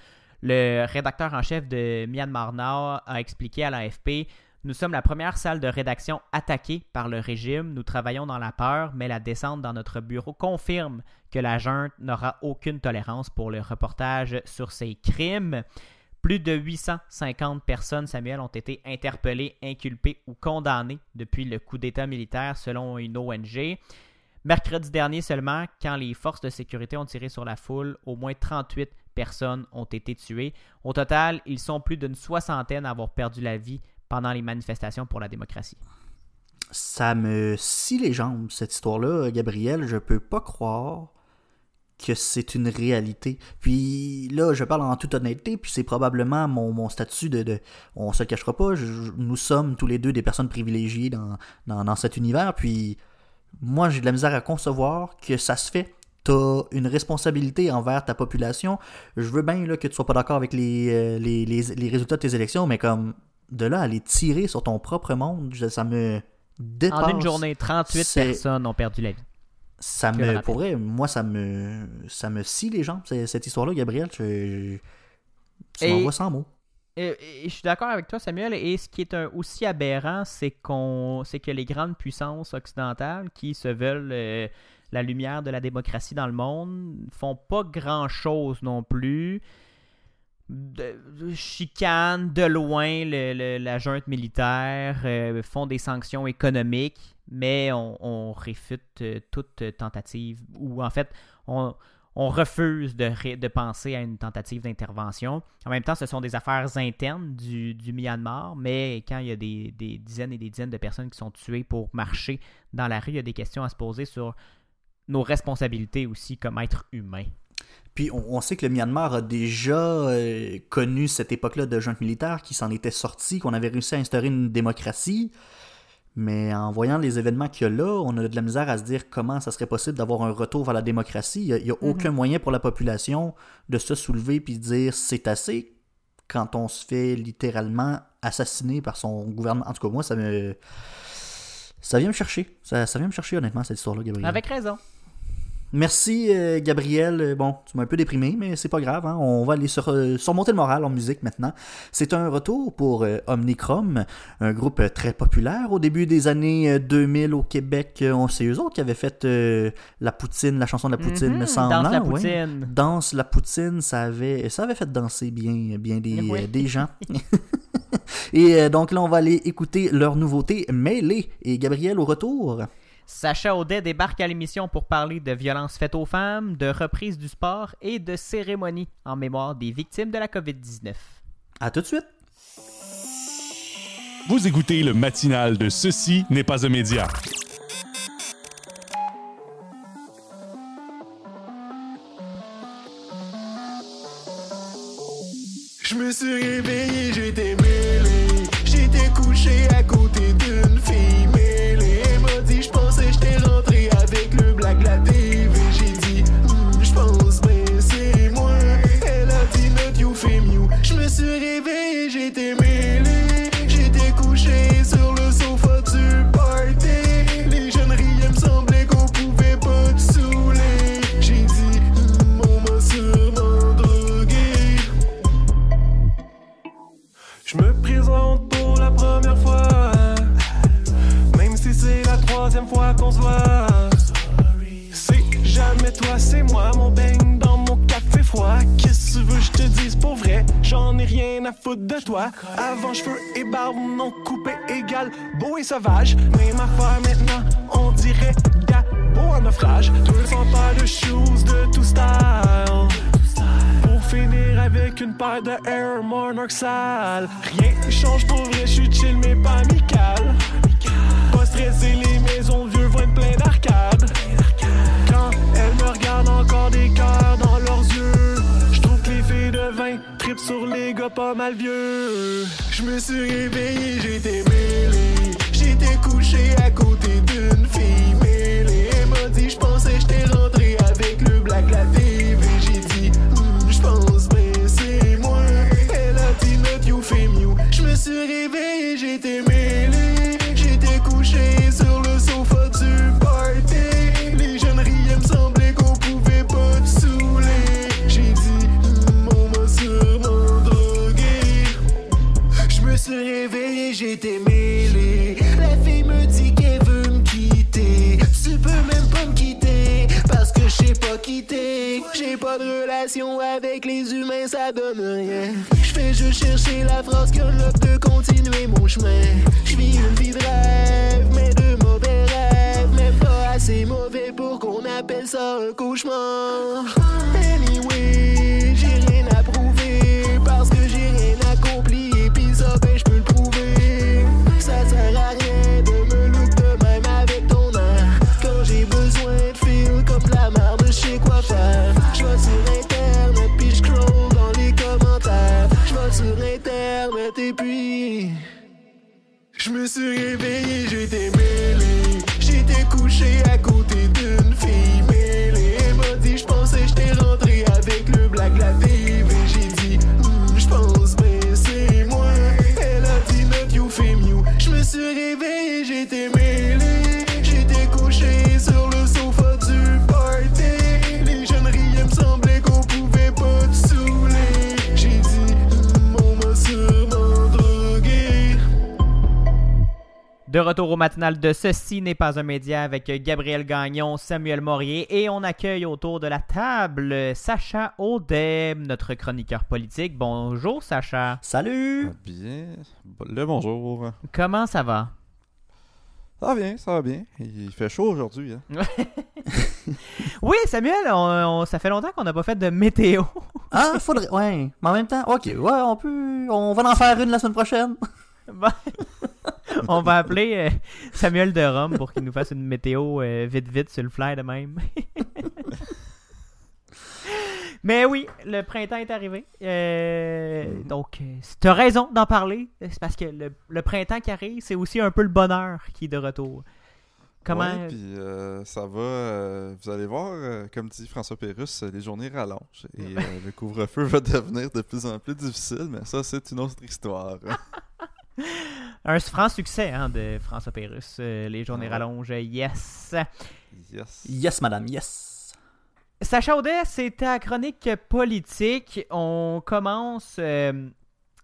Le rédacteur en chef de Myanmar Now a expliqué à l'AFP Nous sommes la première salle de rédaction attaquée par le régime. Nous travaillons dans la peur, mais la descente dans notre bureau confirme que la junte n'aura aucune tolérance pour le reportage sur ces crimes. Plus de 850 personnes, Samuel, ont été interpellées, inculpées ou condamnées depuis le coup d'État militaire selon une ONG. Mercredi dernier seulement, quand les forces de sécurité ont tiré sur la foule, au moins 38 personnes ont été tuées. Au total, ils sont plus d'une soixantaine à avoir perdu la vie pendant les manifestations pour la démocratie. Ça me scie les jambes, cette histoire-là, Gabriel. Je peux pas croire que c'est une réalité. Puis là, je parle en toute honnêteté, puis c'est probablement mon, mon statut de, de... On se le cachera pas, je- nous sommes tous les deux des personnes privilégiées dans, dans, dans cet univers, puis moi, j'ai de la misère à concevoir que ça se fait. T'as une responsabilité envers ta population. Je veux bien là, que tu sois pas d'accord avec les, euh, les, les, les résultats de tes élections, mais comme de là à les tirer sur ton propre monde, ça me dépasse. En une journée, 38 C'est- personnes ont perdu la vie. Ça me, rappel. pour vrai, moi, ça me, ça me scie les jambes, cette histoire-là, Gabriel. Je, tu m'envoies sans mots. Et je suis d'accord avec toi, Samuel. Et ce qui est un- aussi aberrant, c'est qu'on, c'est que les grandes puissances occidentales qui se veulent euh, la lumière de la démocratie dans le monde font pas grand chose non plus. De, chicanent de loin la junte militaire, euh, font des sanctions économiques, mais on, réfute euh, toute tentative, ou en fait, on, refuse de, penser à une tentative d'intervention. En même temps, ce sont des affaires internes du, du Myanmar, mais quand il y a des, des dizaines et des dizaines de personnes qui sont tuées pour marcher dans la rue, il y a des questions à se poser sur nos responsabilités aussi comme êtres humains. Puis on, on sait que le Myanmar a déjà euh, connu cette époque-là de junte militaire qui s'en était sorti, qu'on avait réussi à instaurer une démocratie. Mais en voyant les événements qu'il y a là, on a de la misère à se dire comment ça serait possible d'avoir un retour vers la démocratie. Il n'y a, aucun moyen pour la population de se soulever puis de dire c'est assez quand on se fait littéralement assassiner par son gouvernement. En tout cas, moi, ça me. Ça vient me chercher. Ça, ça vient me chercher, honnêtement, cette histoire-là, Gabriel. Avec raison. Merci euh, Gabriel. Euh, Bon, tu m'as un peu déprimé, mais c'est pas grave. hein. On va aller sur, euh, surmonter le moral en musique maintenant. C'est un retour pour euh, Omnicrom, un groupe très populaire au début des années euh, 2000 au Québec. On sait eux autres qui avaient fait la poutine, la chanson de la poutine, Mhm, me semble. Danse la hein, ouais. poutine. Danse la poutine, ça avait, ça avait fait danser bien, bien des, Oui. des gens. Et donc là, on va aller écouter leur nouveauté, Mêlée. Et Gabriel, au retour. Sacha Audet débarque à l'émission pour parler de violences faites aux femmes, de reprise du sport et de cérémonies en mémoire des victimes de la COVID-19. À tout de suite. Vous écoutez le matinal de Ceci n'est pas un média. Je me suis réveillé, j'étais mêlé. J'étais couché à côté d'une fille la TV. J'ai dit, Hmm, je pense ben c'est moi. Elle a dit, not you fait mieux. Je me suis réveillé, j'étais mêlé. J'étais couché sur le sofa du party. Les jeunes riaient, me semblait qu'on pouvait pas te saouler. J'ai dit, Hmm, on m'a sûrement drogué. Je me présente pour la première fois, même si c'est la troisième fois qu'on se voit. Toi, c'est moi, mon beigne dans mon café froid. Qu'est-ce que tu veux, je te dise pour vrai, j'en ai rien à foutre de toi. Avant, cheveux et barbe, non coupé égal, beau et sauvage. Même affaire maintenant, on dirait gars, beau en naufrage. 200 paires de shoes de tout style. Pour finir avec une paire de Air Monarch sale Rien change pour vrai, je suis chill mais pas amical Pas stressé, les sur les gars pas mal vieux. Je me suis réveillé, j'étais mêlé. J'étais couché à côté d'une fille mêlée. Elle m'a dit, je pensais j'étais rentré avec le black la TV J'ai dit, Hmm, je pense ben c'est moi. Elle a dit, not you fait mieux Je me suis réveillé, j'étais mêlé. J'étais couché réveillé, j'étais mêlé. La fille me dit qu'elle veut me quitter. Tu peux même pas me quitter parce que je sais pas quitter. J'ai pas de relation avec les humains, ça donne rien. Je fais juste chercher la phrase qui l'offre de continuer mon chemin. Je vis une vie de rêve, mais de mauvais rêves. Même pas assez mauvais pour qu'on appelle ça un cauchemar. Anyway, me suis réveillé, j'étais mêlé. J'étais couché à côté d'une fille De retour au matinal de Ceci n'est pas un média avec Gabriel Gagnon, Samuel Morier et on accueille autour de la table Sacha Audet, notre chroniqueur politique. Bonjour Sacha, Salut! Bien. Le bonjour. comment ça va? Ça va bien, ça va bien. Il fait chaud aujourd'hui. Hein. Oui Samuel, on- on- ça fait longtemps qu'on n'a pas fait de météo. Ah, faudrait. Ouais, mais en même temps, ok, ouais, on peut. On va en faire une la semaine prochaine. Bon. on va appeler euh, Samuel de Rome pour qu'il nous fasse une météo euh, vite vite sur le fly de même. Mais oui, le printemps est arrivé. Euh, donc, euh, tu as raison d'en parler. C'est parce que le, le printemps qui arrive, c'est aussi un peu le bonheur qui est de retour. Comment. Ouais, puis euh, ça va. euh, vous allez voir, comme dit François Pérusse, les journées rallongent. Et le couvre-feu va devenir de plus en plus difficile, mais ça, c'est une autre histoire. Un franc succès hein, de François Pérusse. Euh, les journées ouais. rallongent, yes. yes. Yes, madame, yes. Sacha Audet, c'est ta chronique politique. On commence euh,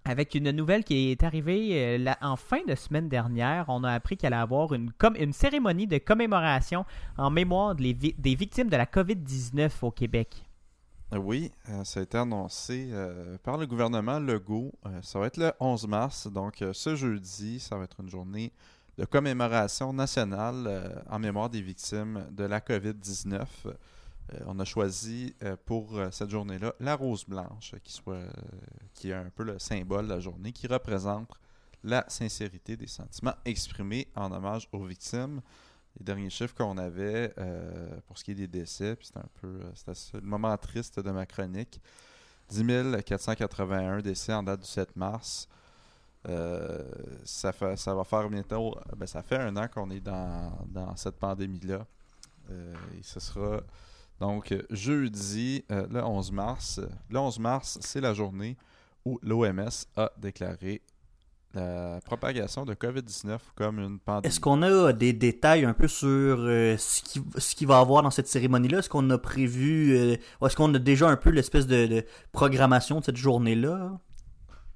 avec une nouvelle qui est arrivée euh, la- en fin de semaine dernière. On a appris qu'elle allait avoir une, com- une cérémonie de commémoration en mémoire de les vi- des victimes de la COVID-19 au Québec. Euh, Oui, euh, ça a été annoncé euh, par le gouvernement Legault. Ça va être le 11 mars, donc ce jeudi, ça va être une journée de commémoration nationale en mémoire des victimes de la COVID-19. Euh, on a choisi pour cette journée-là la rose blanche, qui est un peu le symbole de la journée, qui représente la sincérité des sentiments exprimés en hommage aux victimes. Les derniers chiffres qu'on avait euh, pour ce qui est des décès, puis c'est un peu euh, le moment triste de ma chronique. 10 481 décès en date du 7 mars. Euh, ça, va faire bientôt. Ben, ça fait un an qu'on est dans, cette pandémie-là. Et ce sera donc jeudi, le 11 mars. Le 11 mars, c'est la journée où l'OMS a déclaré la propagation de COVID-19 comme une pandémie. Est-ce qu'on a des détails un peu sur euh, ce qui ce qu'il va y avoir dans cette cérémonie-là? Est-ce qu'on a prévu. euh, est-ce qu'on a déjà un peu l'espèce de, de programmation de cette journée-là?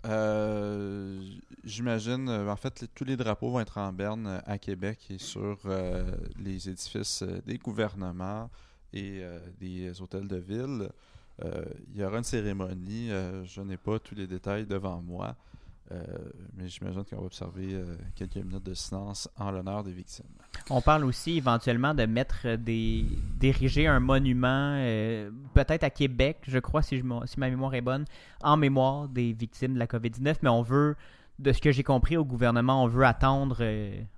Euh, J'imagine, euh, en fait, les- tous les drapeaux vont être en berne euh, à Québec et sur euh, les édifices euh, des gouvernements et euh, des hôtels de ville. Euh, il y aura une cérémonie. euh, je n'ai pas tous les détails devant moi, euh, mais j'imagine qu'on va observer euh, quelques minutes de silence en l'honneur des victimes. On parle aussi éventuellement de mettre des. d'ériger un monument, euh, peut-être à Québec, je crois, si, je, si ma mémoire est bonne, en mémoire des victimes de la COVID-19, mais on veut. De ce que j'ai compris au gouvernement, on veut attendre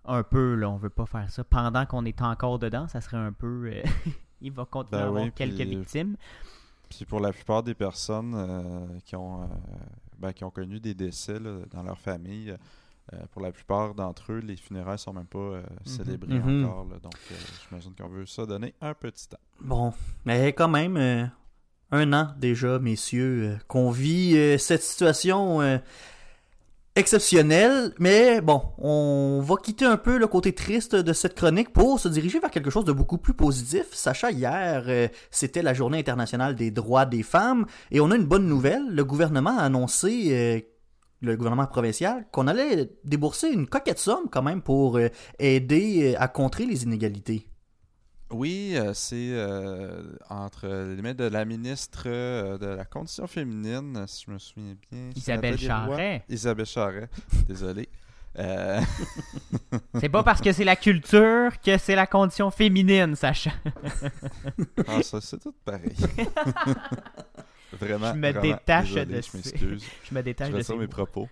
un peu, là. On veut pas faire ça pendant qu'on est encore dedans. Ça serait un peu. Il va continuer Ben à avoir quelques puis- victimes. Puis pour la plupart des personnes qui, ont, ben, qui ont connu des décès là, dans leur famille, euh, pour la plupart d'entre eux, les funérailles sont même pas euh, célébrées Mhm. encore. là. donc euh, j'imagine qu'on veut ça donner un petit temps. Bon, mais quand même, un an déjà, messieurs, qu'on vit cette situation exceptionnelle. Mais bon, on va quitter un peu le côté triste de cette chronique pour se diriger vers quelque chose de beaucoup plus positif. Sacha, hier, euh, c'était la journée internationale des droits des femmes et on a une bonne nouvelle. Le gouvernement a annoncé... euh, le gouvernement provincial, qu'on allait débourser une coquette somme quand même pour euh, aider à contrer les inégalités. Oui, euh, c'est euh, entre les mains de la ministre euh, de la Condition féminine, si je me souviens bien. Isabelle. Charret. Isabelle Charret, désolé. C'est pas parce que c'est la culture que c'est la condition féminine, Sacha. ah, ça, c'est tout pareil. Vraiment. Je me vraiment détache désolé, de Je m'excuse. Je me détache Je de mes propos.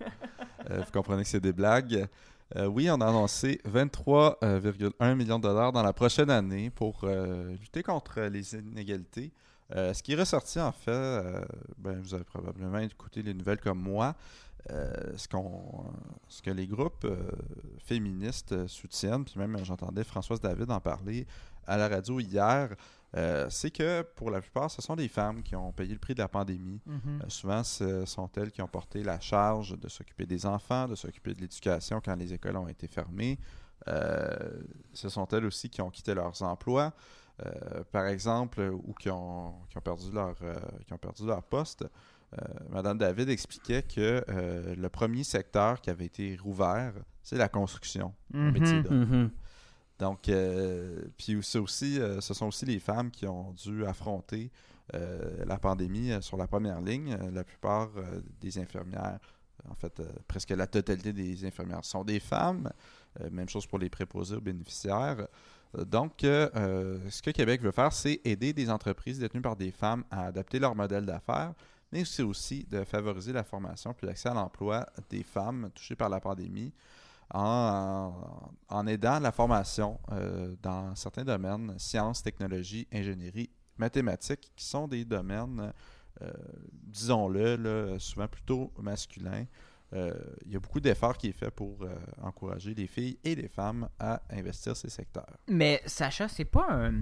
Vous comprenez que c'est des blagues. Euh, oui, on a annoncé 23,1 millions de dollars dans la prochaine année pour euh, lutter contre les inégalités. Euh, ce qui est ressorti, en fait, euh, ben, vous avez probablement écouté les nouvelles comme moi, euh, ce, que les groupes euh, féministes euh, soutiennent, puis même j'entendais Françoise David en parler à la radio hier, euh, c'est que pour la plupart, ce sont des femmes qui ont payé le prix de la pandémie. Mhm. Euh, souvent, ce sont elles qui ont porté la charge de s'occuper des enfants, de s'occuper de l'éducation quand les écoles ont été fermées. Euh, ce sont elles aussi qui ont quitté leurs emplois, par exemple, ou qui ont, qui ont perdu, leur, qui ont perdu leur poste. Madame David expliquait que le premier secteur qui avait été rouvert, c'est la construction, Mhm. métier. Donc, euh, puis aussi, euh, ce sont aussi les femmes qui ont dû affronter euh, la pandémie sur la première ligne. La plupart des infirmières, en fait, presque la totalité des infirmières sont des femmes. Même chose pour les préposés aux bénéficiaires. Donc, ce que Québec veut faire, c'est aider des entreprises détenues par des femmes à adapter leur modèle d'affaires, mais aussi de favoriser la formation puis l'accès à l'emploi des femmes touchées par la pandémie en, en aidant la formation euh, dans certains domaines, sciences, technologies, ingénierie, mathématiques, qui sont des domaines, euh, disons-le, souvent plutôt masculins. Euh, il y a beaucoup d'efforts qui est fait pour encourager les filles et les femmes à investir ces secteurs. Mais Sacha, c'est pas un.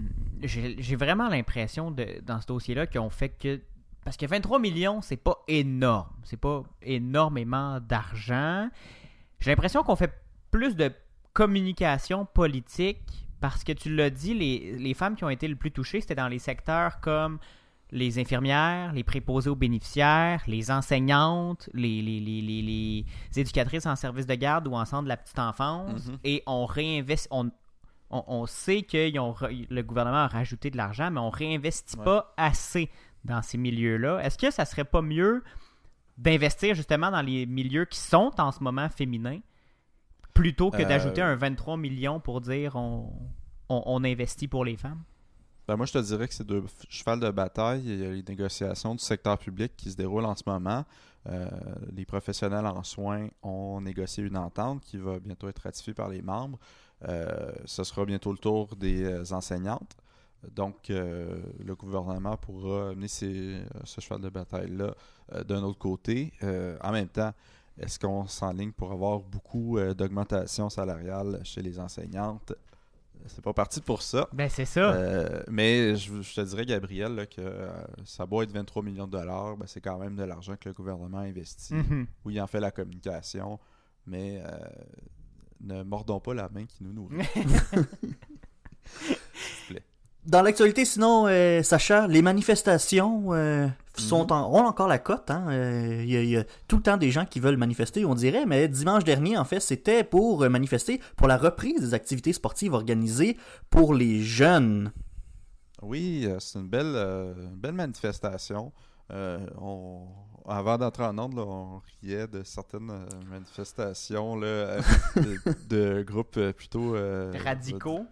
J'ai vraiment l'impression dans ce dossier-là qu'ils ont fait que. Parce que 23 millions, c'est pas énorme. C'est pas énormément d'argent. J'ai l'impression qu'on fait plus de communication politique parce que tu l'as dit, les, les femmes qui ont été le plus touchées, c'était dans les secteurs comme les infirmières, les préposés aux bénéficiaires, les enseignantes, les, les, les, les, éducatrices en service de garde ou en centre de la petite enfance. Mhm. Et on réinvestit. On, on, on sait que le gouvernement a rajouté de l'argent, mais on réinvestit Ouais. pas assez dans ces milieux-là. Est-ce que ça serait pas mieux d'investir justement dans les milieux qui sont en ce moment féminins plutôt que Euh, d'ajouter un 23 millions pour dire on, on, on investit pour les femmes? Ben, moi, je te dirais que c'est deux chevals de bataille. Il y a les négociations du secteur public qui se déroulent en ce moment. Euh, les professionnels en soins ont négocié une entente qui va bientôt être ratifiée par les membres. Euh, ce sera bientôt le tour des enseignantes. Donc, euh, le gouvernement pourra amener ces- euh, ce cheval de bataille-là euh, d'un autre côté. Euh, en même temps, est-ce qu'on s'enligne pour avoir beaucoup d'augmentation salariale chez les enseignantes? C'est pas parti pour ça. Ben c'est ça. Mais je, je te dirais, Gabriel, là, que ça doit être 23 millions de dollars. ben, c'est quand même de l'argent que le gouvernement investit. Mhm. Oui, il en fait la communication, mais ne mordons pas la main qui nous nourrit. Dans l'actualité, sinon, euh, Sacha, les manifestations euh, sont en- ont encore la cote. hein. Euh, Il y, a- il y a tout le temps des gens qui veulent manifester, on dirait, mais dimanche dernier, en fait, c'était pour manifester pour la reprise des activités sportives organisées pour les jeunes. Oui, c'est une belle, une belle manifestation. On- avant d'entrer en ordre, là, on riait de certaines manifestations là, de, de groupes plutôt euh, Radicaux.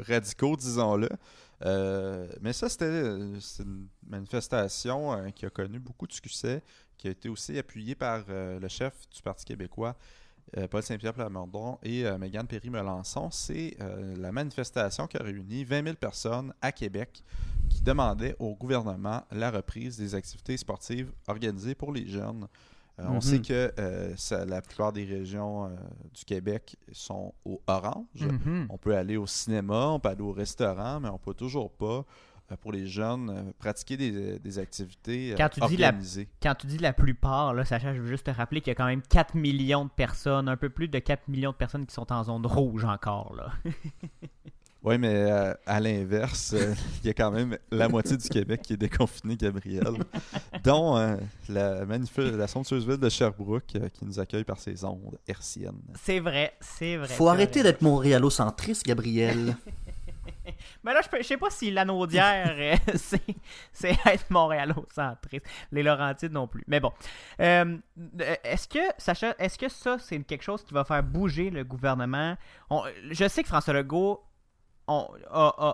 radicaux, disons-le. Euh, mais ça, c'était euh, une manifestation euh, qui a connu beaucoup de succès, qui a été aussi appuyée par le chef du Parti québécois, Paul Saint-Pierre Plamondon et Mégane Perry-Melançon. C'est la manifestation qui a réuni 20 000 personnes à Québec qui demandaient au gouvernement la reprise des activités sportives organisées pour les jeunes. Euh, On Mhm. sait que euh, ça- la plupart des régions euh, du Québec sont au orange. Mhm. On peut aller au cinéma, on peut aller au restaurant, mais on peut toujours pas, pour les jeunes, pratiquer des, des activités Quand tu dis la- organisées. Quand tu dis la plupart, là, Sacha, je veux juste te rappeler qu'il y a quand même 4 millions de personnes, un peu plus de 4 millions de personnes qui sont en zone rouge encore. Là. Oui, mais euh, à l'inverse, euh, il y a quand même la moitié du Québec qui est déconfiné, Gabriel, dont euh, la, magnifique, la somptueuse ville de Sherbrooke euh, qui nous accueille par ses ondes hertziennes. C'est vrai, c'est vrai. Faut arrêter d'être montréalocentriste, Gabriel. Mais là, je, je sais pas si l'anaudière, euh, c'est c'est être montréalocentriste. Les Laurentides non plus. Mais bon. Euh, est-ce que, Sacha, est-ce que ça, c'est quelque chose qui va faire bouger le gouvernement? On- je sais que François Legault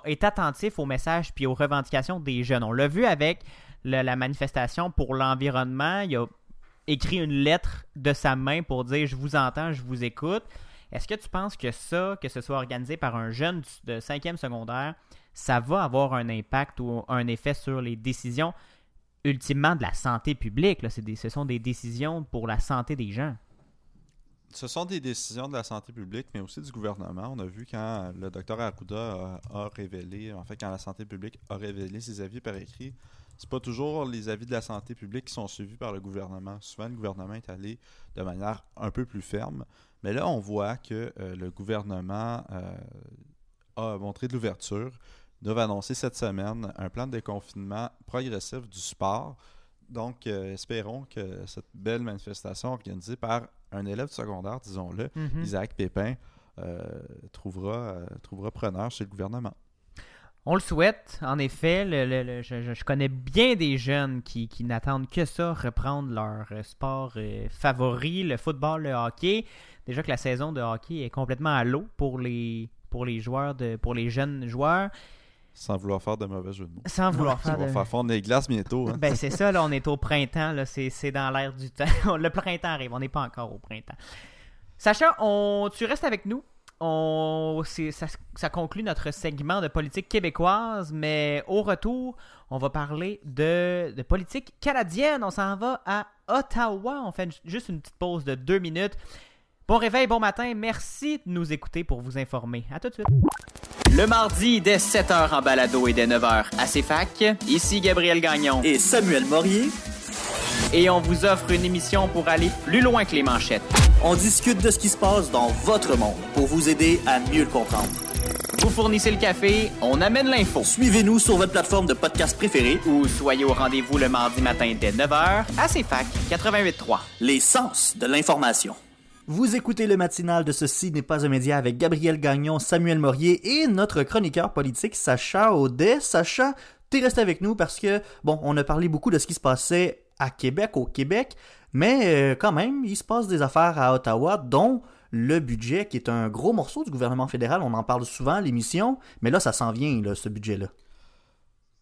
est attentif aux messages puis aux revendications des jeunes. On l'a vu avec la manifestation pour l'environnement. Il a écrit une lettre de sa main pour dire Je vous entends, je vous écoute. Est-ce que tu penses que ça, que ce soit organisé par un jeune de 5e secondaire, ça va avoir un impact ou un effet sur les décisions ultimement de la santé publique. Ce sont des décisions pour la santé des gens. Ce sont des décisions de la santé publique, mais aussi du gouvernement. On a vu quand le docteur Arruda a, révélé, en fait, quand la santé publique a révélé ses avis par écrit, c'est pas toujours les avis de la santé publique qui sont suivis par le gouvernement. Souvent, le gouvernement est allé de manière un peu plus ferme. Mais là, on voit que euh, le gouvernement euh, a montré de l'ouverture. Doivent annoncer cette semaine un plan de déconfinement progressif du sport. Donc, euh, espérons que cette belle manifestation organisée par un élève secondaire, disons-le, Mhm. Isaac Pépin, euh, trouvera, euh, trouvera preneur chez le gouvernement. On le souhaite, en effet. le- le- le- je, connais bien des jeunes qui, qui n'attendent que ça, reprendre leur euh, sport euh, favori, le football, le hockey. Déjà que la saison de hockey est complètement à l'eau pour les, pour les joueurs, de, pour les jeunes joueurs. Sans vouloir faire de mauvais jeux de mots. Sans vouloir faire va de... faire fondre les glaces bientôt. hein. Ben c'est ça, là, on est au printemps, là, c'est, c'est dans l'air du temps. le printemps arrive, on n'est pas encore au printemps. Sacha, on, tu restes avec nous. On, c'est- ça, ça conclut notre segment de politique québécoise, mais au retour, on va parler de, de politique canadienne. On s'en va à Ottawa. On fait une- juste une petite pause de deux minutes. Bon réveil, bon matin. Merci de nous écouter pour vous informer. À tout de suite. Le mardi, dès 7h en balado et dès 9h à CFAC, ici Gabriel Gagnon. Et Samuel Morier, Et on vous offre une émission pour aller plus loin que les manchettes. on discute de ce qui se passe dans votre monde pour vous aider à mieux le comprendre. Vous fournissez le café, on amène l'info. Suivez-nous sur votre plateforme de podcast préférée, Ou soyez au rendez-vous le mardi matin dès 9h à CFAC 88.3. les sens de l'information. Vous écoutez le matinal de Ceci n'est pas un média avec Gabriel Gagnon, Samuel Morier et notre chroniqueur politique Sacha Audet. Sacha, t'es resté avec nous parce que, bon, on a parlé beaucoup de ce qui se passait à Québec, au Québec, mais euh, quand même, il se passe des affaires à Ottawa, dont le budget, qui est un gros morceau du gouvernement fédéral. On en parle souvent à l'émission, mais là, ça s'en vient, là, ce budget-là.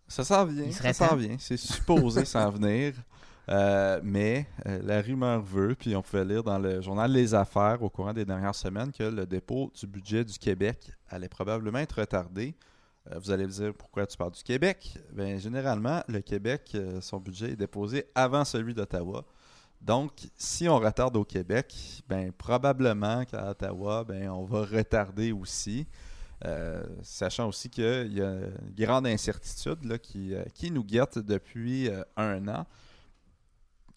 Ça s'en vient, ça s'en vient. C'est supposé s'en venir. Euh, mais euh, la rumeur veut, puis on pouvait lire dans le journal Les Affaires au courant des dernières semaines que le dépôt du budget du Québec allait probablement être retardé. Euh, vous allez me dire pourquoi tu parles du Québec. Ben, généralement, le Québec, son budget est déposé avant celui d'Ottawa. Donc, si on retarde au Québec, ben, probablement qu'à Ottawa, ben, on va retarder aussi. Sachant aussi qu'il y a une grande incertitude là, qui, nous guette depuis un an.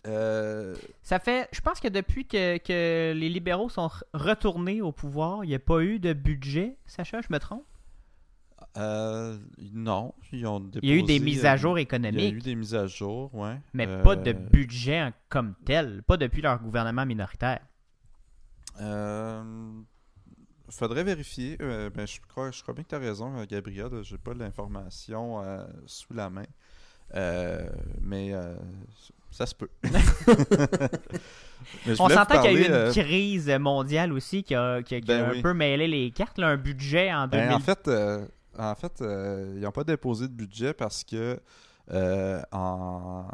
Euh, Ça fait, je pense que depuis que, que les libéraux sont re- retournés au pouvoir, il n'y a pas eu de budget. Sacha, je me trompe? euh, non, ils ont Il y a eu des mises euh, à jour Il y a eu économiques, des mises à jour, ouais. mais Euh, pas de budget comme tel, pas depuis leur gouvernement minoritaire. Euh, faudrait vérifier. Euh, ben, je, crois, je crois bien que tu as raison, euh, Gabriel. J'ai pas l'information euh, sous la main. Euh, mais euh, ça se peut. Mais je On s'entend qu'il y a eu une euh, crise mondiale aussi qui a, qui a- qui a Ben un oui. peu mêlé les cartes. là, un budget en Ben, 2000. en fait, euh, en fait euh, ils n'ont pas déposé de budget parce que en,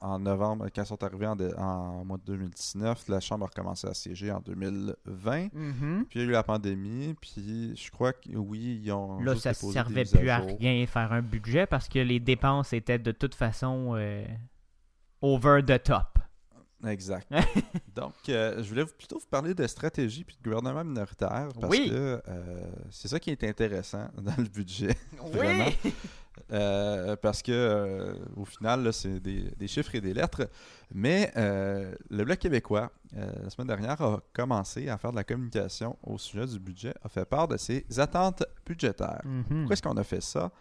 en novembre, quand ils sont arrivés en, mois de 2019, la Chambre a recommencé à siéger en 2020. Mhm. Puis il y a eu la pandémie, puis je crois que oui, ils ont. Là, juste ça déposé servait plus à jour. rien faire un budget parce que les dépenses étaient de toute façon over the top. Exact. Donc, euh, je voulais vous- plutôt vous parler de stratégie puis de gouvernement minoritaire parce Oui. que euh, c'est ça qui est intéressant dans le budget. Vraiment. Euh, parce que euh, au final, là, c'est des, des chiffres et des lettres. Mais euh, le Bloc québécois, euh, la semaine dernière, a commencé à faire de la communication au sujet du budget, a fait part de ses attentes budgétaires. Mhm. Pourquoi est-ce qu'on a fait ça?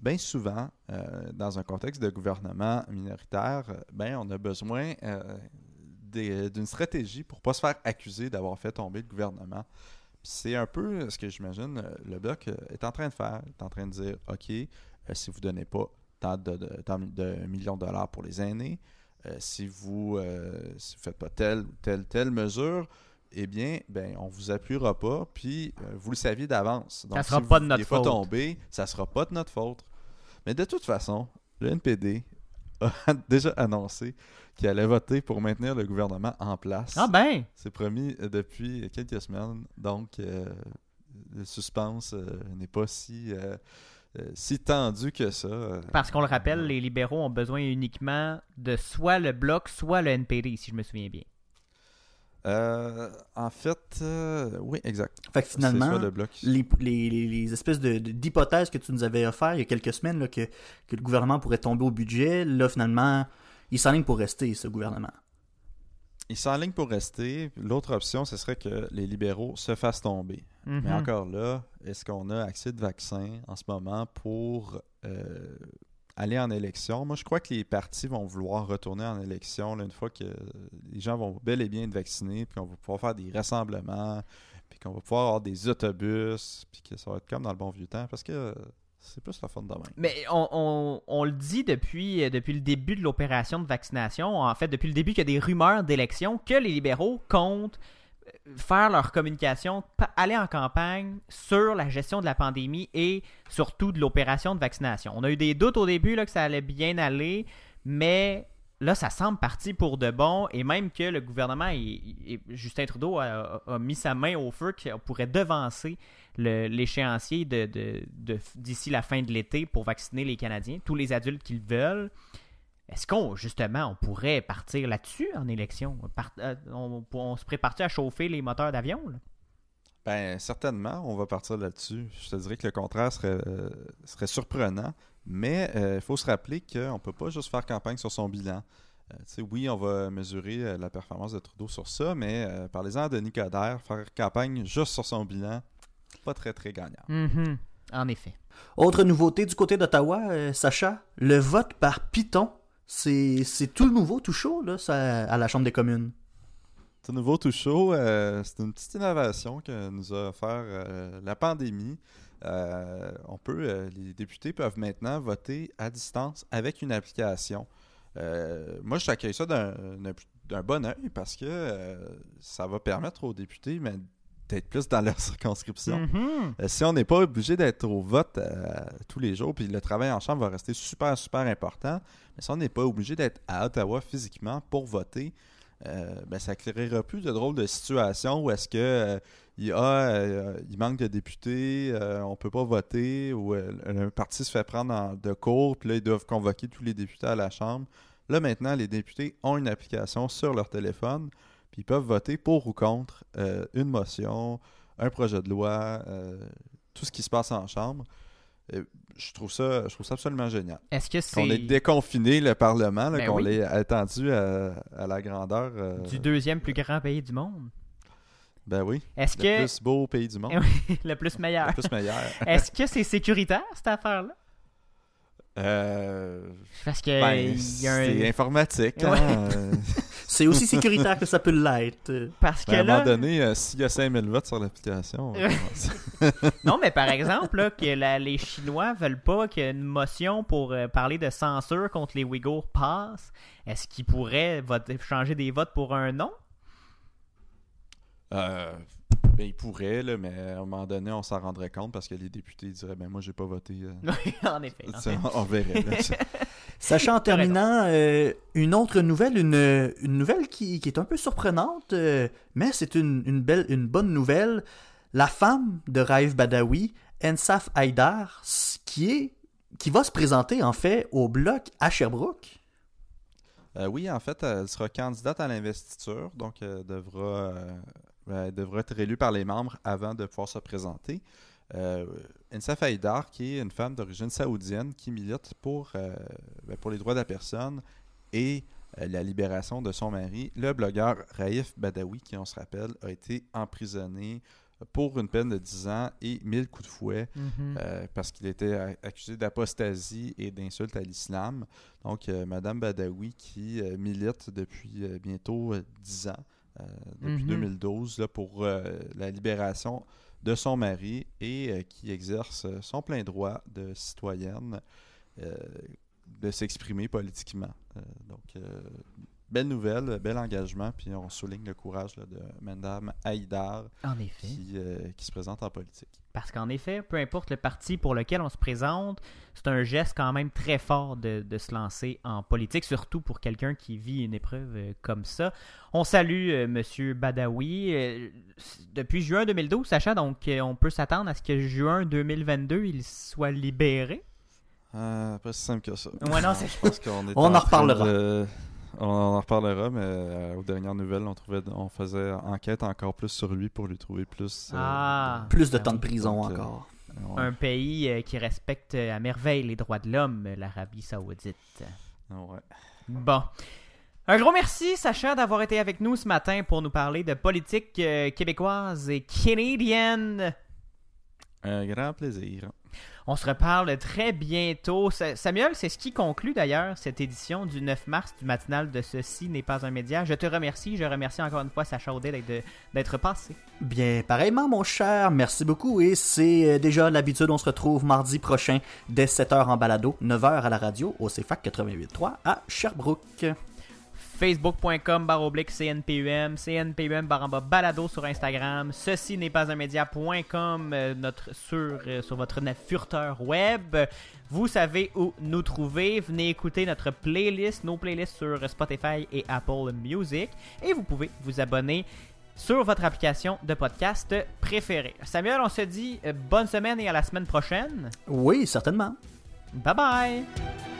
Bien souvent, euh, dans un contexte de gouvernement minoritaire, ben, on a besoin euh, d'une stratégie pour ne pas se faire accuser d'avoir fait tomber le gouvernement. C'est un peu ce que j'imagine euh, le Bloc est en train de faire. Est en train de dire, OK, si vous ne donnez pas tant de, millions de dollars pour les aînés, si vous ne faites pas telle ou telle, telle mesure, eh bien, ben, on vous appuiera pas, puis euh, vous le saviez d'avance. Donc, Ça sera si pas de notre pas faute. tomber, ça sera pas de notre faute. Mais de toute façon, le NPD a déjà annoncé qu'il allait voter pour maintenir le gouvernement en place. Ah ben! C'est promis euh, depuis quelques semaines, donc euh, le suspense euh, n'est pas si, euh, si tendu que ça. euh, Parce qu'on le rappelle, les libéraux ont besoin uniquement de soit le bloc, soit le NPD, si je me souviens bien. Euh, en fait, euh, oui, exact. Fait que finalement, soit le bloc. les, les- les- espèces de- de- d'hypothèses que tu nous avais offert il y a quelques semaines, là, que, que le gouvernement pourrait tomber au budget, là, finalement, il s'enligne pour rester, ce gouvernement. Il s'enligne pour rester. L'autre option, ce serait que les libéraux se fassent tomber. Mais Mhm. encore là, est-ce qu'on a accès de vaccins en ce moment pour euh, aller en élection? Moi, je crois que les partis vont vouloir retourner en élection une fois que les gens vont bel et bien être vaccinés, puis qu'on va pouvoir faire des rassemblements, puis qu'on va pouvoir avoir des autobus, puis que ça va être comme dans le bon vieux temps, parce que c'est plus la fun de même. Mais on, le dit depuis, euh, depuis le début de l'opération de vaccination, en fait, depuis le début qu'il y a des rumeurs d'élection, que les libéraux comptent faire leur communication, aller en campagne sur la gestion de la pandémie et surtout de l'opération de vaccination. On a eu des doutes au début là, que ça allait bien aller, mais là, ça semble parti pour de bon et même que le gouvernement, et, et Justin Trudeau a, mis sa main au feu qu'on pourrait devancer l'échéancier d'ici la fin de l'été pour vacciner les Canadiens, tous les adultes qu'ils veulent. Est-ce qu'on, justement, on pourrait partir là-dessus en élection? Euh, on, on se prépare à chauffer les moteurs d'avion? là? Ben, certainement, on va partir là-dessus. Je te dirais que le contraire serait, euh, serait surprenant, mais il faut se rappeler qu'on ne peut pas juste faire campagne sur son bilan. Euh, tu sais, oui, on va mesurer euh, la performance de Trudeau sur ça, mais euh, parlez-en à Denis Coderre, faire campagne juste sur son bilan, pas très, très gagnant. Mhm. En effet. Autre nouveauté du côté d'Ottawa, euh, Sacha, le vote par Python, c'est tout nouveau, tout chaud, là, ça, à la Chambre des communes. C'est nouveau tout chaud. euh, c'est une petite innovation que nous a offert euh, la pandémie. Euh, on peut, les députés peuvent maintenant voter à distance avec une application. Moi, je t'accueille ça d'un bon oeil parce que ça va permettre aux députés mais, d'être plus dans leur circonscription. Mhm. Euh, si on n'est pas obligé d'être au vote euh, tous les jours, puis le travail en chambre va rester super, super important, mais si on n'est pas obligé d'être à Ottawa physiquement pour voter, euh, ben, ça créera plus de drôles de situations où est-ce que il, y a, il manque de députés, on peut pas voter, ou un parti se fait prendre en- de court, puis là, ils doivent convoquer tous les députés à la Chambre. Là, maintenant, les députés ont une application sur leur téléphone, puis ils peuvent voter pour ou contre euh, une motion, un projet de loi, euh, tout ce qui se passe en Chambre. Euh, je, trouve ça, je trouve ça absolument génial. Est-ce que Qu'on ait c'est déconfiné le Parlement, là, Ben qu'on oui. l'ait étendu à, à la grandeur. euh, du deuxième plus grand pays du monde? Ben oui. Est-ce Le que... plus beau pays du monde. le plus meilleur. Le plus meilleur. Est-ce que c'est sécuritaire, cette affaire-là? Euh, Parce que ben, il y a un- c'est informatique. Ouais. hein, C'est aussi sécuritaire que ça peut l'être. Parce que ben, à un là... moment donné, euh, s'il y a 5000 votes sur l'application, on. Non, mais par exemple, là, que la- les Chinois veulent pas qu'une motion pour euh, parler de censure contre les Ouïghours passe. Est-ce qu'ils pourraient voter- changer des votes pour un non? Euh, ben, il pourrait, là, mais à un moment donné, on s'en rendrait compte parce que les députés diraient Ben, moi, j'ai pas voté. euh. en effet. en effet. on verrait. Sacha, en terminant, euh, une autre nouvelle, une, une nouvelle qui, qui est un peu surprenante, euh, mais c'est une, une, belle, une bonne nouvelle. La femme de Raif Badawi, Ensaf Haïdar, s- qui, est, qui va se présenter en fait au bloc à Sherbrooke. Euh, oui, en fait, elle sera candidate à l'investiture, donc elle devra, elle devra être élue par les membres avant de pouvoir se présenter. Euh, Ensaf Haïdar, qui est une femme d'origine saoudienne qui milite pour, euh, ben, pour les droits de la personne et euh, la libération de son mari, le blogueur Raif Badawi, qui, on se rappelle, a été emprisonné pour une peine de 10 ans et 1000 coups de fouet Mhm. euh, parce qu'il était accusé d'apostasie et d'insulte à l'islam. Donc, euh, Madame Badawi qui euh, milite depuis bientôt euh, 10 ans, depuis Mhm. 2012, là, pour la libération de son mari et euh, qui exerce euh, son plein droit de citoyenne euh, de s'exprimer politiquement. Belle nouvelle, bel engagement, puis on souligne le courage là, de Madame Haïdar En effet. qui, euh, qui se présente en politique. Parce qu'en effet, peu importe le parti pour lequel on se présente, c'est un geste quand même très fort de, de se lancer en politique, surtout pour quelqu'un qui vit une épreuve euh, comme ça. On salue euh, Monsieur Badawi. Euh, depuis juin 2012, Sacha, donc on peut s'attendre à ce que juin 2022, il soit libéré. Euh, pas si simple que ça. Ouais, non, c'est- Je pense qu'on est On en reparlera. de- On en reparlera, mais euh, aux dernières nouvelles, on, trouvait, on faisait enquête encore plus sur lui pour lui trouver plus. euh, Ah. Plus de Ah temps de prison Donc, euh, encore. ouais. Un pays euh, qui respecte à merveille les droits de l'homme, l'Arabie saoudite. Ouais. Bon. Un gros merci, Sacha, d'avoir été avec nous ce matin pour nous parler de politique euh, québécoise et canadienne. Un grand plaisir. On se reparle très bientôt. Sa- Samuel, c'est ce qui conclut d'ailleurs cette édition du 9 mars du matinal de Ceci n'est pas un média. Je te remercie. Je remercie encore une fois Sacha Audet d'être- d'être passé. Bien, pareillement, mon cher, merci beaucoup. Et c'est euh, déjà l'habitude, on se retrouve mardi prochain dès 7h en balado, 9h à la radio au CFAC 88.3 à Sherbrooke. Facebook.com baroblique CNPUM, CNPUM baramba balado sur Instagram, ceci n'est pas un média.com euh, notre, sur, euh, sur votre furteur web. Vous savez où nous trouver. Venez écouter notre playlist, nos playlists sur Spotify et Apple Music. Et vous pouvez vous abonner sur votre application de podcast préférée. Samuel, on se dit euh, bonne semaine et à la semaine prochaine. Oui, certainement. Bye bye!